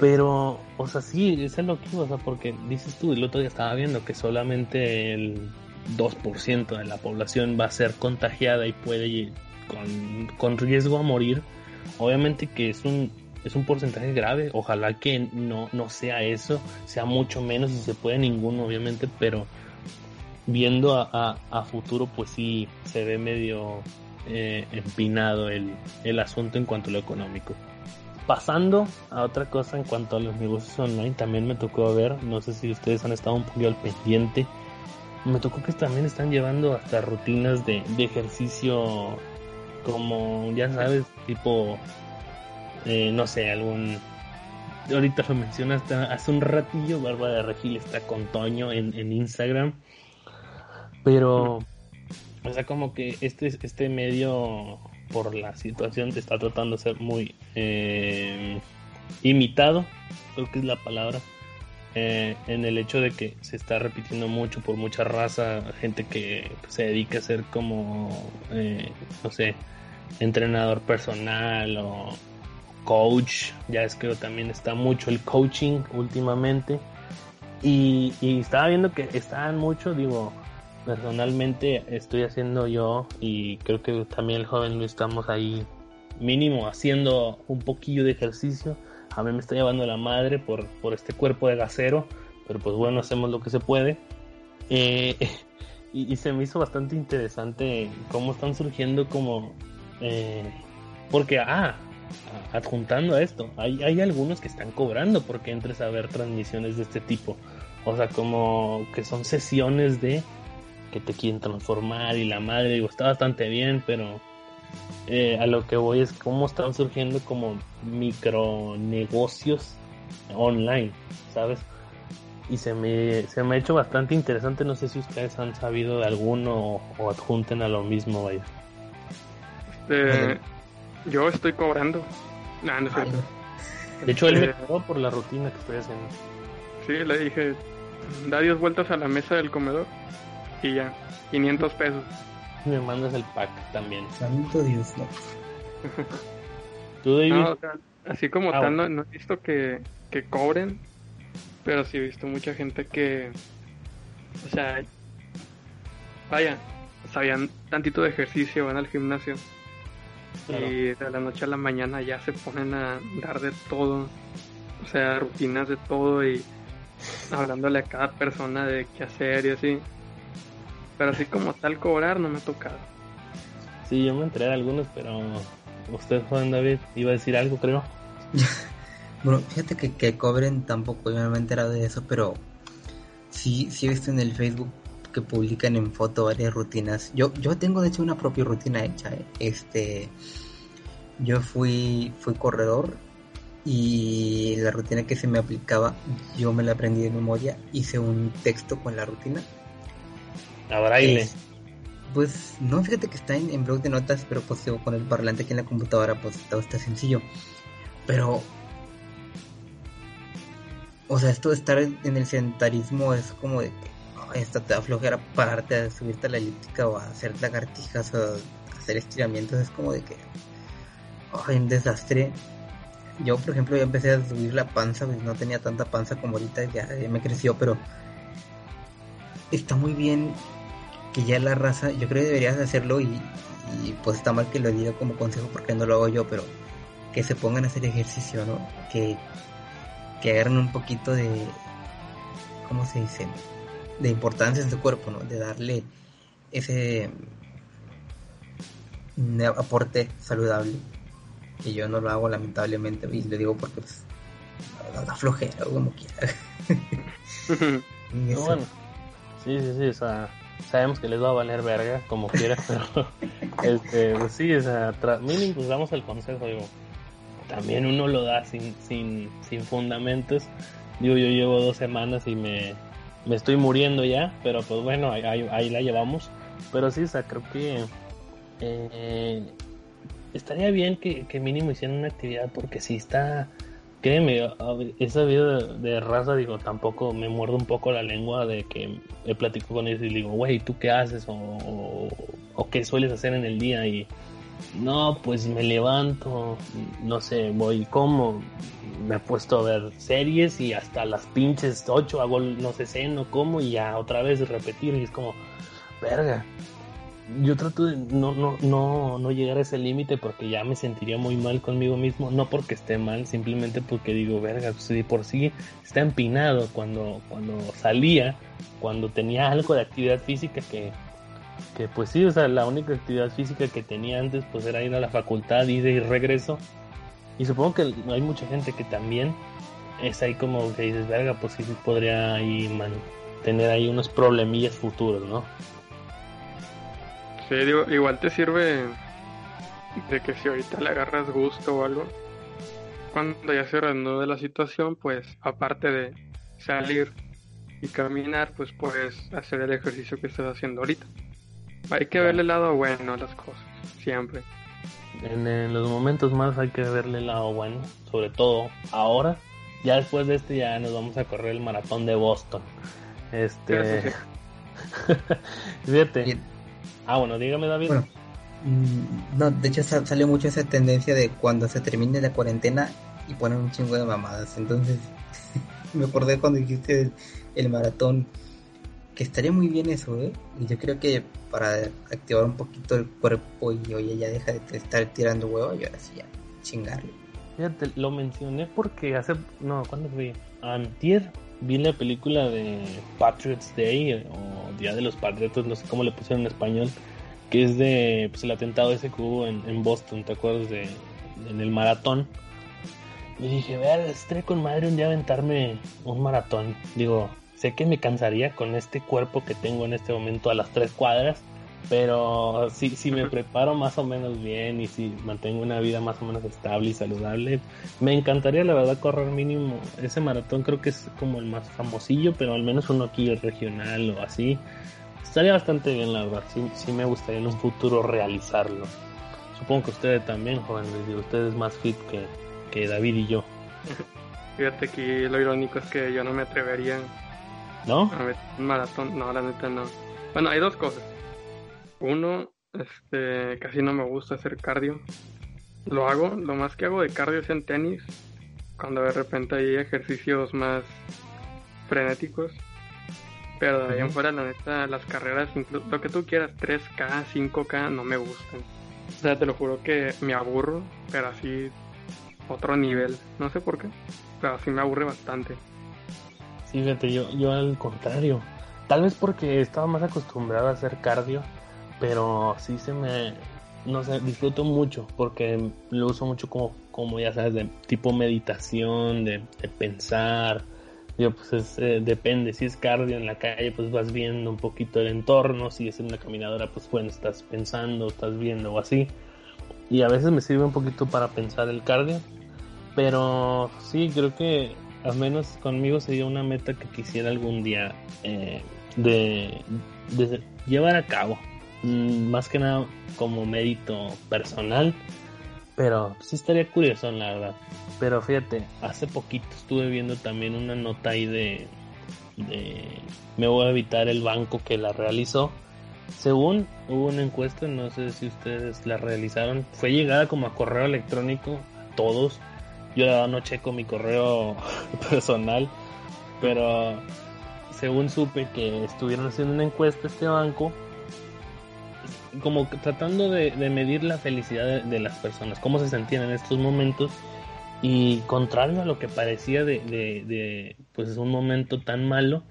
Pero, o sea, sí, es lo que o sea, porque dices tú, el otro día estaba viendo que solamente el 2% de la población va a ser contagiada y puede ir con, con riesgo a morir. Obviamente que es un, es un porcentaje grave, ojalá que no, no sea eso, sea mucho menos si se puede ninguno, obviamente, pero viendo a, a futuro, pues sí, se ve medio eh, empinado el, el asunto en cuanto a lo económico. Pasando a otra cosa en cuanto a los negocios online, también me tocó ver, no sé si ustedes han estado un poquito al pendiente, me tocó que también están llevando hasta rutinas de, de ejercicio como, ya sabes, tipo, eh, no sé, algún... Ahorita lo mencionaste hace un ratillo, Bárbara Regil está con Toño en, en Instagram, pero o sea, como que este, este medio, por la situación, está tratando de ser muy eh, imitado, creo que es la palabra, eh, en el hecho de que se está repitiendo mucho por mucha raza, gente que se dedica a ser como, eh, no sé, entrenador personal o coach, ya es que también está mucho el coaching últimamente. Y, y estaba viendo que estaban mucho, digo, personalmente estoy haciendo yo y creo que también el joven lo estamos ahí mínimo haciendo un poquillo de ejercicio. A mí me está llevando la madre por, por este cuerpo de gasero, pero pues bueno, hacemos lo que se puede. Eh, *laughs* y, se me hizo bastante interesante cómo están surgiendo como... Eh, porque, ah, adjuntando a esto, hay, hay algunos que están cobrando porque entres a ver transmisiones de este tipo. O sea, como que son sesiones de que te quieren transformar y la madre, digo, está bastante bien, pero eh, a lo que voy es cómo están surgiendo como micronegocios online, ¿sabes? Y se me, se me ha hecho bastante interesante, no sé si ustedes han sabido de alguno o, adjunten a lo mismo, vaya. Este, yo estoy cobrando. De hecho, él me cobró por la rutina que estoy haciendo. Sí, le dije, da 10 vueltas a la mesa del comedor y ya, 500 pesos. Me mandas el pack también. Santo Dios, no. ¿Tú, David? así como ah, tal, no, he visto que, que cobren, pero sí he visto mucha gente que, o sea, vaya, sabían tantito de ejercicio, van al gimnasio y de la noche a la mañana ya se ponen a dar de todo, o sea, rutinas de todo y hablándole a cada persona de qué hacer y así. Pero así como tal cobrar no me ha tocado. Sí, yo me enteré de algunos, pero usted, Juan David, iba a decir algo, creo. *laughs* bueno, fíjate que, que cobren tampoco, yo no me he enterado de eso, pero sí, sí he visto en el Facebook que publican en foto varias rutinas. Yo, yo tengo de hecho una propia rutina hecha. ¿eh? Este, yo fui, fui corredor y la rutina que se me aplicaba, yo me la aprendí de memoria. Hice un texto con la rutina. A braille. pues no, fíjate que está en, en, blog de notas, pero pues con el parlante aquí en la computadora, pues todo está sencillo. Pero o sea, esto de estar en el sedentarismo es como de esta te da flojera pararte a subirte a la elíptica o a hacer lagartijas o hacer estiramientos, es como de que ay, un desastre. Yo, por ejemplo, ya empecé a subir la panza, pues no tenía tanta panza como ahorita, ya, me creció, pero está muy bien que ya la raza, yo creo que deberías hacerlo y, y pues está mal que lo diga como consejo porque no lo hago yo, pero que se pongan a hacer ejercicio, ¿no? Que, que agarren un poquito de, ¿cómo se dice? de importancia en su cuerpo, ¿no? De darle ese aporte saludable. Que yo no lo hago lamentablemente y le digo porque pues da flojera o como quiera. *laughs* bueno, sí, sí, sí, o sea, sabemos que les va a valer verga como quiera, *laughs* pero este, pues sí, o sea, mínimo pues damos el consejo, digo, también uno lo da sin, sin, sin fundamentos. Digo, yo llevo dos semanas y me, me estoy muriendo ya, pero pues bueno, ahí, la llevamos. Pero sí, o sea, creo que eh, estaría bien que, mínimo hicieran una actividad porque si está, créeme, esa vida de, raza, digo, tampoco me muerdo un poco la lengua de que he platicado con ellos y digo, güey, ¿tú qué haces? O, o, qué sueles hacer en el día y no, pues me levanto, no sé, voy como, me he puesto a ver series y hasta las pinches 8 hago no sé seno como y ya otra vez repetir y es como verga yo trato de no no no no llegar a ese límite porque ya me sentiría muy mal conmigo mismo no porque esté mal simplemente porque digo verga pues por sí está empinado cuando cuando salía cuando tenía algo de actividad física que que pues sí o sea la única actividad física que tenía antes pues era ir a la facultad ir y regreso y supongo que hay mucha gente que también es ahí como que dices, verga, pues sí podría ahí tener ahí unos problemillas futuros, ¿no? Sí, digo, igual te sirve de que si ahorita le agarras gusto o algo, cuando ya se de la situación, pues aparte de salir y caminar, pues puedes hacer el ejercicio que estás haciendo ahorita. Hay que verle el lado bueno a las cosas, siempre en, los momentos más hay que verle el lado bueno, sobre todo ahora. Ya después de este ya nos vamos a correr el maratón de Boston. Este. *laughs* Fíjate. Ah, bueno, dígame David. Mm, no, de hecho salió mucho esa tendencia de cuando se termine la cuarentena y ponen un chingo de mamadas. Entonces, *laughs* me acordé cuando dijiste el maratón que estaría muy bien eso, ¿eh? Y yo creo que para activar un poquito el cuerpo y oye, ya deja de estar tirando huevo y ahora sí ya chingarle. Fíjate, lo mencioné porque hace, no, ¿cuándo fui? Antier vi la película de Patriots Day o Día de los Patriotas, no sé cómo le pusieron en español, que es de pues, el atentado ese que hubo en, Boston, ¿te acuerdas? de En el maratón. Y dije, vea, estré con madre un día aventarme un maratón. Digo, sé que me cansaría con este cuerpo que tengo en este momento a las tres cuadras, pero si, si me preparo más o menos bien y si mantengo una vida más o menos estable y saludable, me encantaría la verdad correr mínimo ese maratón, creo que es como el más famosillo, pero al menos uno aquí regional o así. Estaría bastante bien, la verdad. Sí, sí me gustaría en un futuro realizarlo. Supongo que ustedes también, jóvenes. Ustedes más fit que, que David y yo. *laughs* Fíjate que lo irónico es que yo no me atrevería ¿No? a un maratón. No, la neta no. Bueno, hay dos cosas. Uno, este, casi no me gusta hacer cardio. Lo hago, lo más que hago de cardio es en tenis, cuando de repente hay ejercicios más frenéticos. Pero de ahí en fuera, la neta, las carreras, lo que tú quieras, 3K, 5K, no me gustan. O sea, te lo juro que me aburro, pero así, otro nivel. No sé por qué, pero así me aburre bastante. Sí, fíjate, yo, yo al contrario. Tal vez porque estaba más acostumbrado a hacer cardio pero sí se me, no sé, disfruto mucho porque lo uso mucho como, como ya sabes, de tipo meditación, de, pensar. Yo, pues eh, depende, si es cardio en la calle, pues vas viendo un poquito el entorno, si es en una caminadora, pues bueno, estás pensando, estás viendo o así. Y a veces me sirve un poquito para pensar el cardio, pero sí, creo que al menos conmigo sería una meta que quisiera algún día eh, de llevar a cabo. Mm, más que nada como mérito personal, pero sí estaría curioso, la verdad. Pero fíjate, hace poquito estuve viendo también una nota ahí de, me voy a evitar el banco que la realizó. Según hubo una encuesta, no sé si ustedes la realizaron, fue llegada como a correo electrónico a todos. Yo la no checo mi correo *laughs* personal, pero según supe que estuvieron haciendo una encuesta este banco como tratando de, medir la felicidad de, las personas, cómo se sentían en estos momentos y contrario a lo que parecía de, de, pues un momento tan malo,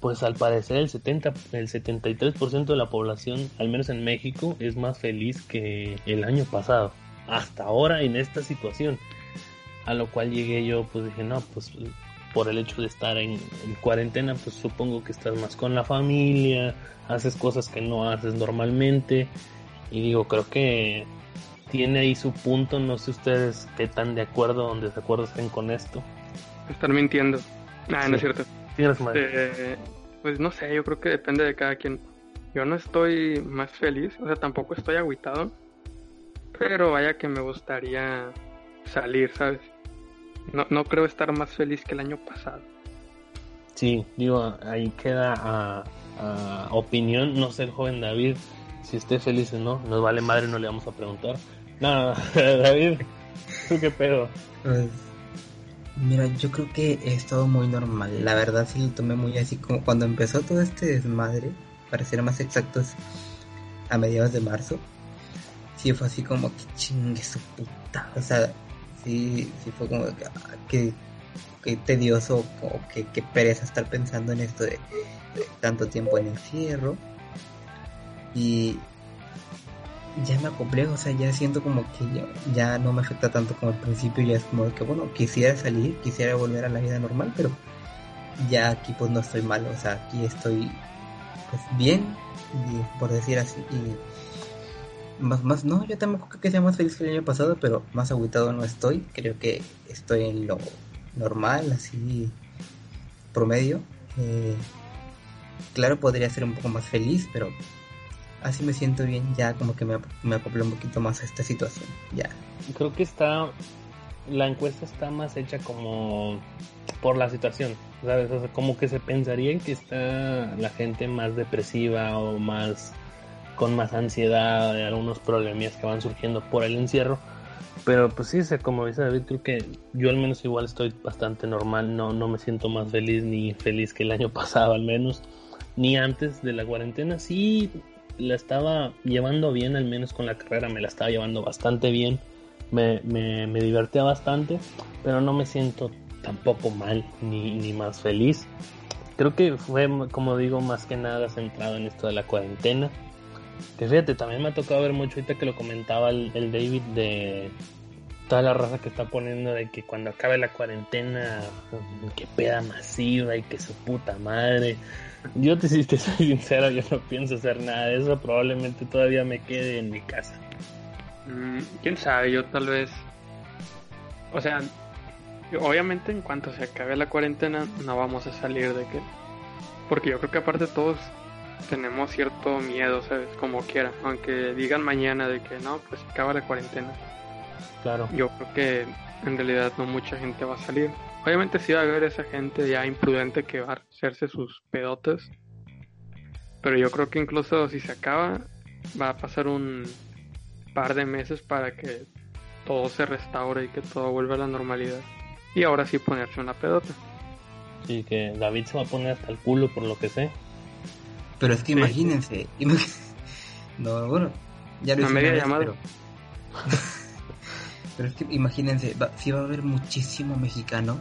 pues al parecer el 70 el 73% de la población, al menos en México, es más feliz que el año pasado, hasta ahora en esta situación. A lo cual llegué yo, pues dije, no, pues por el hecho de estar en, cuarentena, pues supongo que estás más con la familia, haces cosas que no haces normalmente. Y digo, creo que tiene ahí su punto, no sé ustedes qué tan de acuerdo o desacuerdo estén con esto. Estar mintiendo. Ah, no es cierto. Eh, pues no sé, yo creo que depende de cada quien. Yo no estoy más feliz, o sea, tampoco estoy agüitado, pero vaya que me gustaría salir, ¿sabes? No, no creo estar más feliz que el año pasado. Sí, digo, ahí queda a, opinión, no sé el joven David, si esté feliz o no, nos vale madre, no le vamos a preguntar. No, *laughs* David, ¿tú qué pedo? Pues, mira, yo creo que he estado muy normal, la verdad sí lo tomé muy así como cuando empezó todo este desmadre, para ser más exactos, a mediados de marzo, sí fue así como que chingue su puta, o sea, sí, sí fue como que, que, tedioso o que, que, pereza estar pensando en esto de, tanto tiempo en encierro. Y ya me acoplé, o sea, ya siento como que ya, ya, no me afecta tanto como al principio, ya es como que, bueno, quisiera salir, quisiera volver a la vida normal, pero ya aquí pues no estoy mal, o sea, aquí estoy pues bien, por decir así, y más, más, no, yo tampoco que sea más feliz que el año pasado, pero más agüitado no estoy. Creo que estoy en lo normal, así promedio. Eh, claro, podría ser un poco más feliz, pero así me siento bien, ya como que me, me un poquito más a esta situación, ya. Creo que está, la encuesta está más hecha como por la situación, ¿sabes? Como que se pensaría que está la gente más depresiva o más con más ansiedad, de algunos problemas que van surgiendo por el encierro. Pero pues sí, como dice David, creo que yo al menos igual estoy bastante normal, no, no me siento más feliz ni feliz que el año *laughs* pasado al menos, ni antes de la cuarentena. Sí, la estaba llevando bien, al menos con la carrera me la estaba llevando bastante bien, me, me, me divertía bastante, pero no me siento tampoco mal ni, ni más feliz. Creo que fue, como digo, más que nada centrado en esto de la cuarentena. Que fíjate, también me ha tocado ver mucho ahorita que lo comentaba el, David de toda la raza que está poniendo de que cuando acabe la cuarentena, que peda masiva y que su puta madre. Yo te, si te soy sincero, yo no pienso hacer nada de eso, probablemente todavía me quede en mi casa. Mm, Quién sabe, yo tal vez. O sea, obviamente en cuanto se acabe la cuarentena, no vamos a salir de que. Porque yo creo que aparte todos tenemos cierto miedo, ¿sabes? Como quiera. Aunque digan mañana de que no, pues acaba la cuarentena. Claro. Yo creo que en realidad no mucha gente va a salir. Obviamente sí va a haber esa gente ya imprudente que va a hacerse sus pedotes. Pero yo creo que incluso si se acaba, va a pasar un par de meses para que todo se restaure y que todo vuelva a la normalidad. Y ahora sí ponerse una pedota. Sí, que David se va a poner hasta el culo por lo que sé. Pero es que Sí. imagínense. ima- *laughs* No, bueno, ya lo llamada. pero... *laughs* pero es que imagínense, va, sí va a haber muchísimo mexicano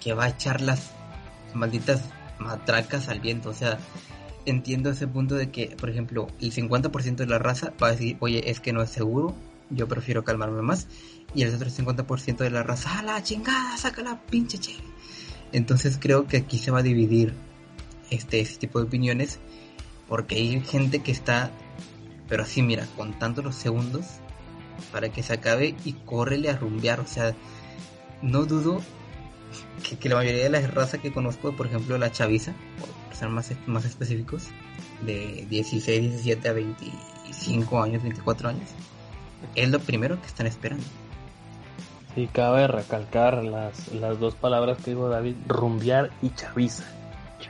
que va a echar las malditas matracas al viento. O sea, entiendo ese punto de que, por ejemplo, el 50% de la raza va a decir, oye, es que no es seguro, yo prefiero calmarme más. Y el otro 50% de la raza, ¡a la chingada! ¡Saca la pinche che! Entonces creo que aquí se va a dividir este, este tipo de opiniones porque hay gente que está, pero así mira, contando los segundos para que se acabe y córrele a rumbear. O sea, no dudo que, que la mayoría de la raza que conozco, por ejemplo la chaviza, por ser más, más específicos, de 16, 17 a 25 años, 24 años, es lo primero que están esperando. Sí, cabe recalcar las, las dos palabras que dijo David, rumbear y chaviza.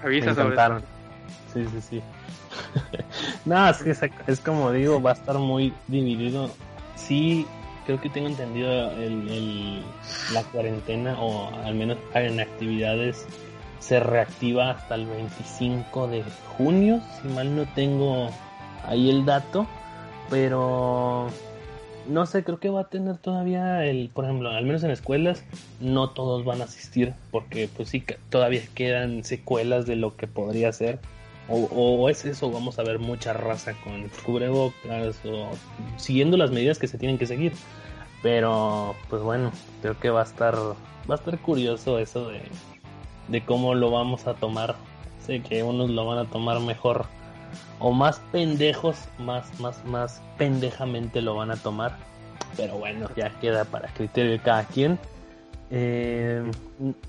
Chaviza sobre. Sí, sí, sí. *laughs* no, es que es, es como digo, va a estar muy dividido. Sí, creo que tengo entendido el, el- la cuarentena o al menos en actividades se reactiva hasta el 25 de junio, si mal no tengo ahí el dato, pero no sé, creo que va a tener todavía el, por ejemplo, al menos en escuelas, no todos van a asistir, porque pues sí, todavía quedan secuelas de lo que podría ser. O, o es eso, vamos a ver mucha raza con cubrebocas o siguiendo las medidas que se tienen que seguir. Pero, pues bueno, creo que va a estar, va a estar curioso eso de, de cómo lo vamos a tomar. Sé que unos lo van a tomar mejor o más pendejos, más, más, más pendejamente lo van a tomar. Pero bueno, ya queda para criterio de cada quien. Eh,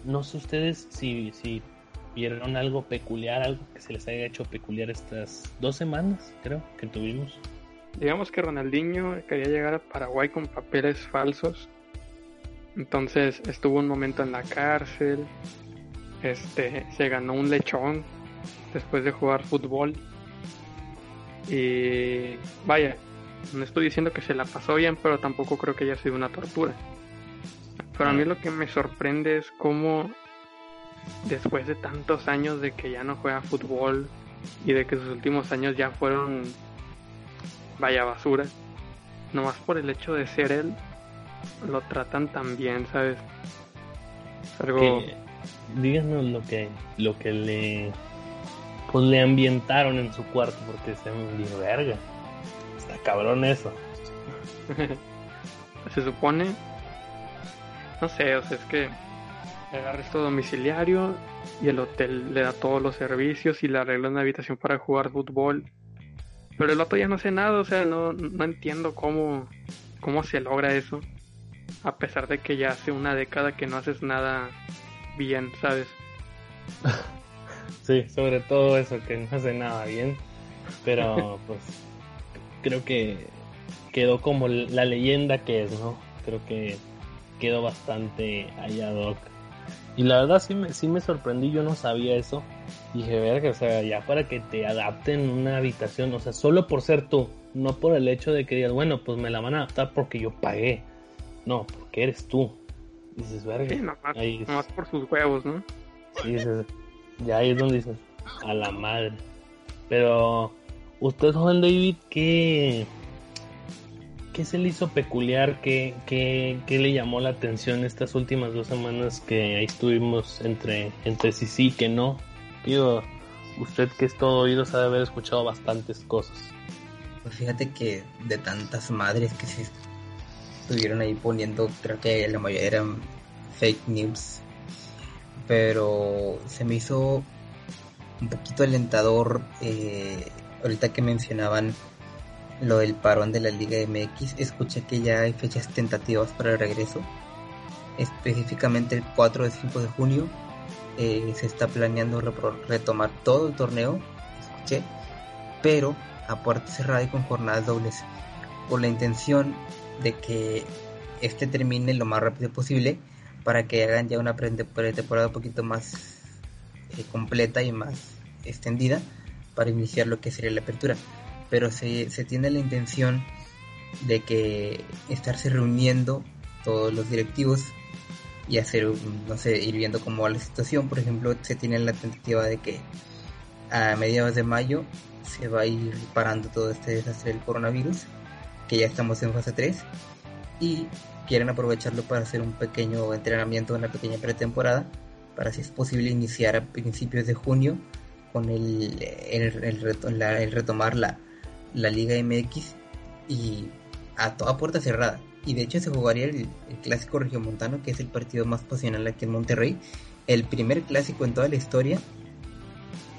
no sé ustedes si, si vieron algo peculiar, algo que se les haya hecho peculiar estas dos semanas, creo, que tuvimos. Digamos que Ronaldinho quería llegar a Paraguay con papeles falsos. Entonces estuvo un momento en la cárcel. Este se ganó un lechón después de jugar fútbol. Y vaya, no estoy diciendo que se la pasó bien, pero tampoco creo que haya sido una tortura. Pero a mí lo que me sorprende es cómo después de tantos años de que ya no juega fútbol y de que sus últimos años ya fueron vaya basura, nomás por el hecho de ser él, lo tratan tan bien, ¿sabes? Es algo... Díganos lo que, lo que le, pues le ambientaron en su cuarto, porque se me verga, está cabrón eso. *laughs* se supone, no sé, o sea, es que le da arresto domiciliario y el hotel le da todos los servicios y le arregla una habitación para jugar fútbol. Pero el otro ya no hace nada, o sea, no, no entiendo cómo, cómo se logra eso. A pesar de que ya hace una década que no haces nada bien, ¿sabes? *laughs* Sí, sobre todo eso, que no hace nada bien. Pero *laughs* pues creo que quedó como la leyenda que es, ¿no? Creo que quedó bastante allá, Doc. Y la verdad sí me, sí me sorprendí, yo no sabía eso. Dije, verga, o sea, ya para que te adapten una habitación, o sea, solo por ser tú, no por el hecho de que digas, bueno, pues me la van a adaptar porque yo pagué. No, porque eres tú. Dices, verga. Sí, nomás, ahí- nomás por sus huevos, ¿no? y dices, ya ahí es donde dices, a la madre. Pero, usted, joven David, ¿qué, ¿qué se le hizo peculiar? ¿Qué, qué, qué le llamó la atención estas últimas dos semanas que ahí estuvimos entre, entre sí sí que no? Digo, usted que es todo oído sabe haber escuchado bastantes cosas. Pues fíjate que de tantas madres que se estuvieron ahí poniendo, creo que la mayoría eran fake news. Pero se me hizo un poquito alentador eh, ahorita que mencionaban lo del parón de la Liga MX. Escuché que ya hay fechas tentativas para el regreso. Específicamente el 4 de 5 de junio eh, se está planeando retomar todo el torneo. Escuché. Pero a puerta cerrada y con jornadas dobles. Con la intención de que este termine lo más rápido posible para que hagan ya una pretemporada un poquito más eh, completa y más extendida para iniciar lo que sería la apertura. Pero se, se tiene la intención de que estarse reuniendo todos los directivos y hacer, no sé, ir viendo cómo va la situación. Por ejemplo, se tiene la tentativa de que a mediados de mayo se va a ir parando todo este desastre del coronavirus, que ya estamos en fase 3, y quieren aprovecharlo para hacer un pequeño entrenamiento, una pequeña pretemporada, para si es posible iniciar a principios de junio con el, el, retomar la, Liga MX y a toda puerta cerrada. Y de hecho se jugaría el, el clásico regiomontano, que es el partido más pasional aquí en Monterrey, el primer clásico en toda la historia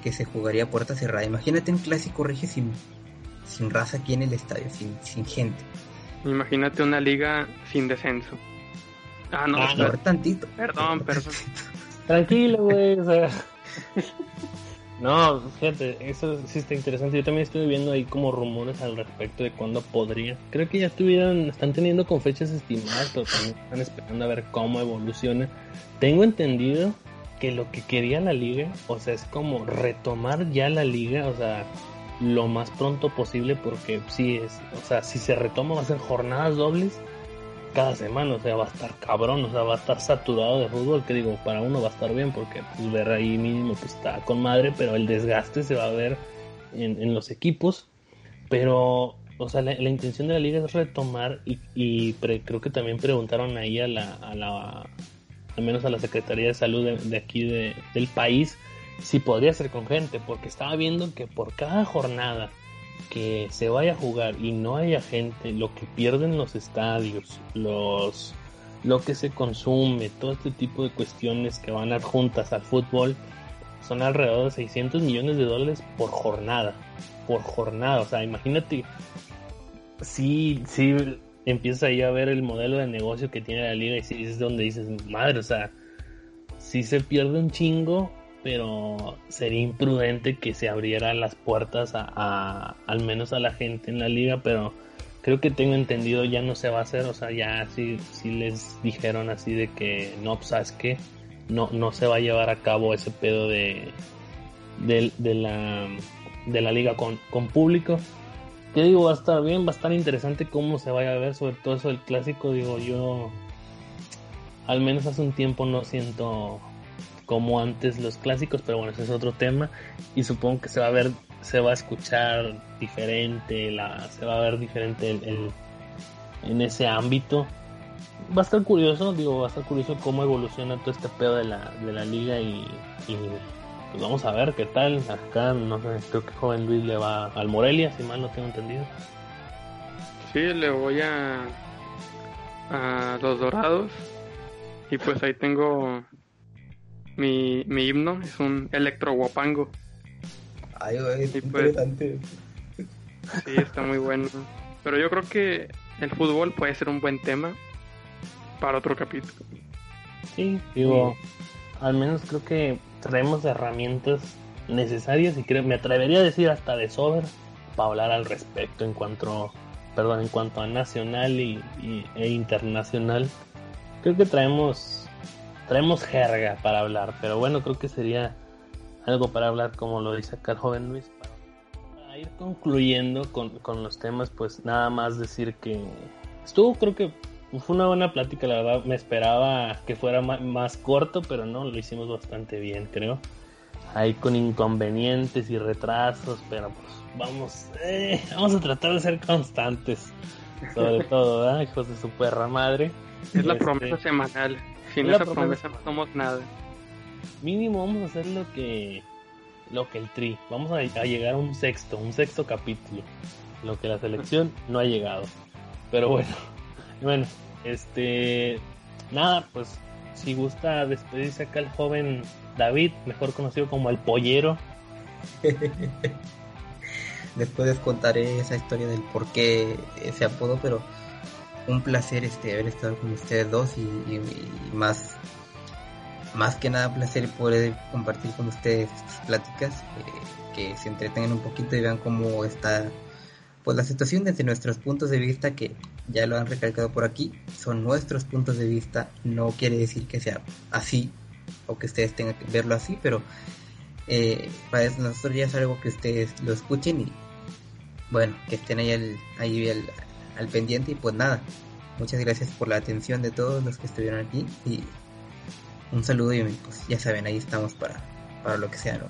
que se jugaría a puerta cerrada. Imagínate un clásico regio sin, sin raza aquí en el estadio, sin, sin gente. Imagínate una liga sin descenso. Ah, no, ah, tantito. Perdón, perdón. *laughs* Tranquilo, güey. O sea. *laughs* no, fíjate, eso sí está interesante. Yo también estoy viendo ahí como rumores al respecto de cuándo podría. Creo que ya estuvieran, están teniendo con fechas estimadas, pero también están esperando a ver cómo evoluciona. Tengo entendido que lo que quería la liga, o sea, es como retomar ya la liga, o sea, lo más pronto posible porque sí es, o sea, si se retoma va a ser jornadas dobles cada semana, o sea, va a estar cabrón, o sea, va a estar saturado de fútbol, que digo, para uno va a estar bien porque pues ver ahí mínimo pues está con madre, pero el desgaste se va a ver en, los equipos, pero o sea, la, intención de la liga es retomar y, y creo que también preguntaron ahí a la, a la al menos a la Secretaría de Salud de, aquí del país, si podría ser con gente, porque estaba viendo que por cada jornada que se vaya a jugar y no haya gente, lo que pierden los estadios, los lo que se consume, todo este tipo de cuestiones que van adjuntas al fútbol, son alrededor de 600 millones de dólares por jornada, por jornada, o sea, imagínate, sí, sí, empiezas ahí a ver el modelo de negocio que tiene la liga y si es donde dices, madre, o sea, si se pierde un chingo, pero sería imprudente que se abriera las puertas a, al menos a la gente en la liga, pero creo que tengo entendido ya no se va a hacer, o sea, ya si si les dijeron así de que no, pues, sabes que no, no se va a llevar a cabo ese pedo de, de, de la, de la liga con, con público que digo, va a estar bien, va a estar interesante cómo se vaya a ver, sobre todo eso del clásico, digo, yo al menos hace un tiempo no siento como antes los clásicos, pero bueno, ese es otro tema y supongo que se va a ver, se va a escuchar diferente, la, se va a ver diferente el, en ese ámbito. Va a estar curioso, digo, va a estar curioso cómo evoluciona todo este pedo de la, de la liga y pues vamos a ver qué tal. Acá, no sé, creo que joven Luis le va al Morelia, si mal no tengo entendido. Sí, le voy a, a los Dorados. Y pues ahí tengo mi, mi himno, es un electro guapango. Ay, güey, es pues, interesante. Sí, está muy bueno. Pero yo creo que el fútbol puede ser un buen tema para otro capítulo. Sí, digo, al menos creo que traemos herramientas necesarias y creo, me atrevería a decir hasta de sobra para hablar al respecto en cuanto, perdón, en cuanto a nacional y, e internacional. Creo que traemos traemos jerga para hablar, pero bueno, creo que sería algo para hablar como lo dice acá el joven Luis. Para ir concluyendo con, con los temas, pues nada más decir que estuvo creo que fue una buena plática, la verdad. Me esperaba que fuera más, corto, pero no, lo hicimos bastante bien, creo. Ahí con inconvenientes y retrasos, pero pues vamos, eh, vamos a tratar de ser constantes. sobre *laughs* todo, ¿verdad? Hijos de su perra madre. Es la Este, promesa semanal. Sin esa promesa promesa no somos nada. Mínimo vamos a hacer lo que lo que el tri. Vamos a, a llegar a un sexto, un sexto capítulo. Lo que la selección *laughs* no ha llegado. Pero bueno, *laughs* bueno, este nada, pues si gusta despedirse acá el joven David, mejor conocido como el pollero. *laughs* Después les contaré esa historia del por qué ese apodo, pero un placer este haber estado con ustedes dos y, más más que nada placer poder compartir con ustedes estas pláticas eh, que se entretengan un poquito y vean cómo está pues la situación desde nuestros puntos de vista que ya lo han recalcado por aquí son nuestros puntos de vista no quiere decir que sea así o que ustedes tengan que verlo así pero eh, para nosotros ya es algo que ustedes lo escuchen y bueno, que estén ahí, al, ahí al, al pendiente y pues nada, muchas gracias por la atención de todos los que estuvieron aquí y un saludo y pues ya saben, ahí estamos para, para lo que sea, ¿no?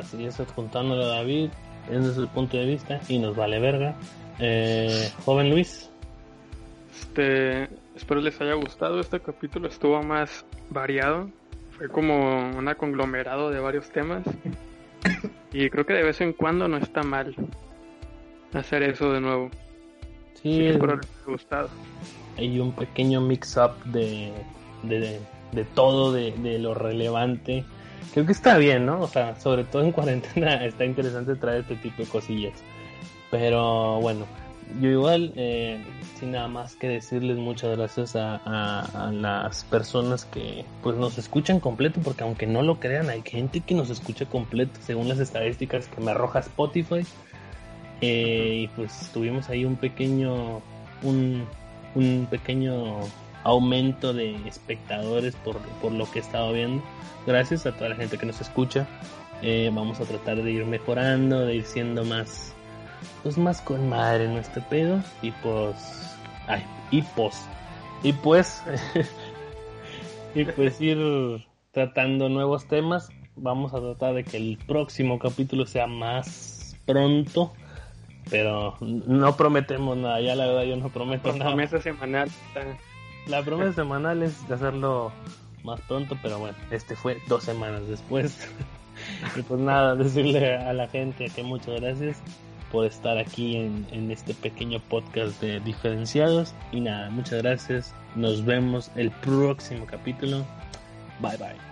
Así es, adjuntándolo a David, es desde el punto de vista y nos vale verga. Eh, joven Luis, Este, espero les haya gustado. Este capítulo estuvo más variado. Fue como un conglomerado de varios temas. Y creo que de vez en cuando no está mal hacer eso de nuevo. Sí, que espero les haya gustado. hay un pequeño mix-up de, de, de todo, de, de lo relevante. Creo que está bien, ¿no? O sea, sobre todo en *laughs* cuarentena está interesante traer este tipo de cosillas. Pero bueno, yo igual, eh, sin nada más que decirles muchas gracias a, a- a las personas que pues nos escuchan completo, porque aunque no lo crean, hay gente que nos escucha completo, según las estadísticas que me arroja Spotify. Eh, y pues tuvimos ahí un pequeño, un, un pequeño aumento de espectadores por, por lo que he estado viendo. Gracias a toda la gente que nos escucha. Eh, vamos a tratar de ir mejorando, de ir siendo más, pues más con madre este pedo. Y pues, ay, y pues, y pues, *laughs* y pues ir tratando nuevos temas. Vamos a tratar de que el próximo capítulo sea más pronto. Pero no prometemos nada, ya la verdad yo no prometo La nada. promesa semanal está La promesa semanal es de hacerlo más pronto, pero bueno, este fue dos semanas después. *laughs* y pues nada, decirle a la gente que muchas gracias por estar aquí en, en este pequeño podcast de diferenciados. Y nada, muchas gracias. Nos vemos el próximo capítulo. Bye bye.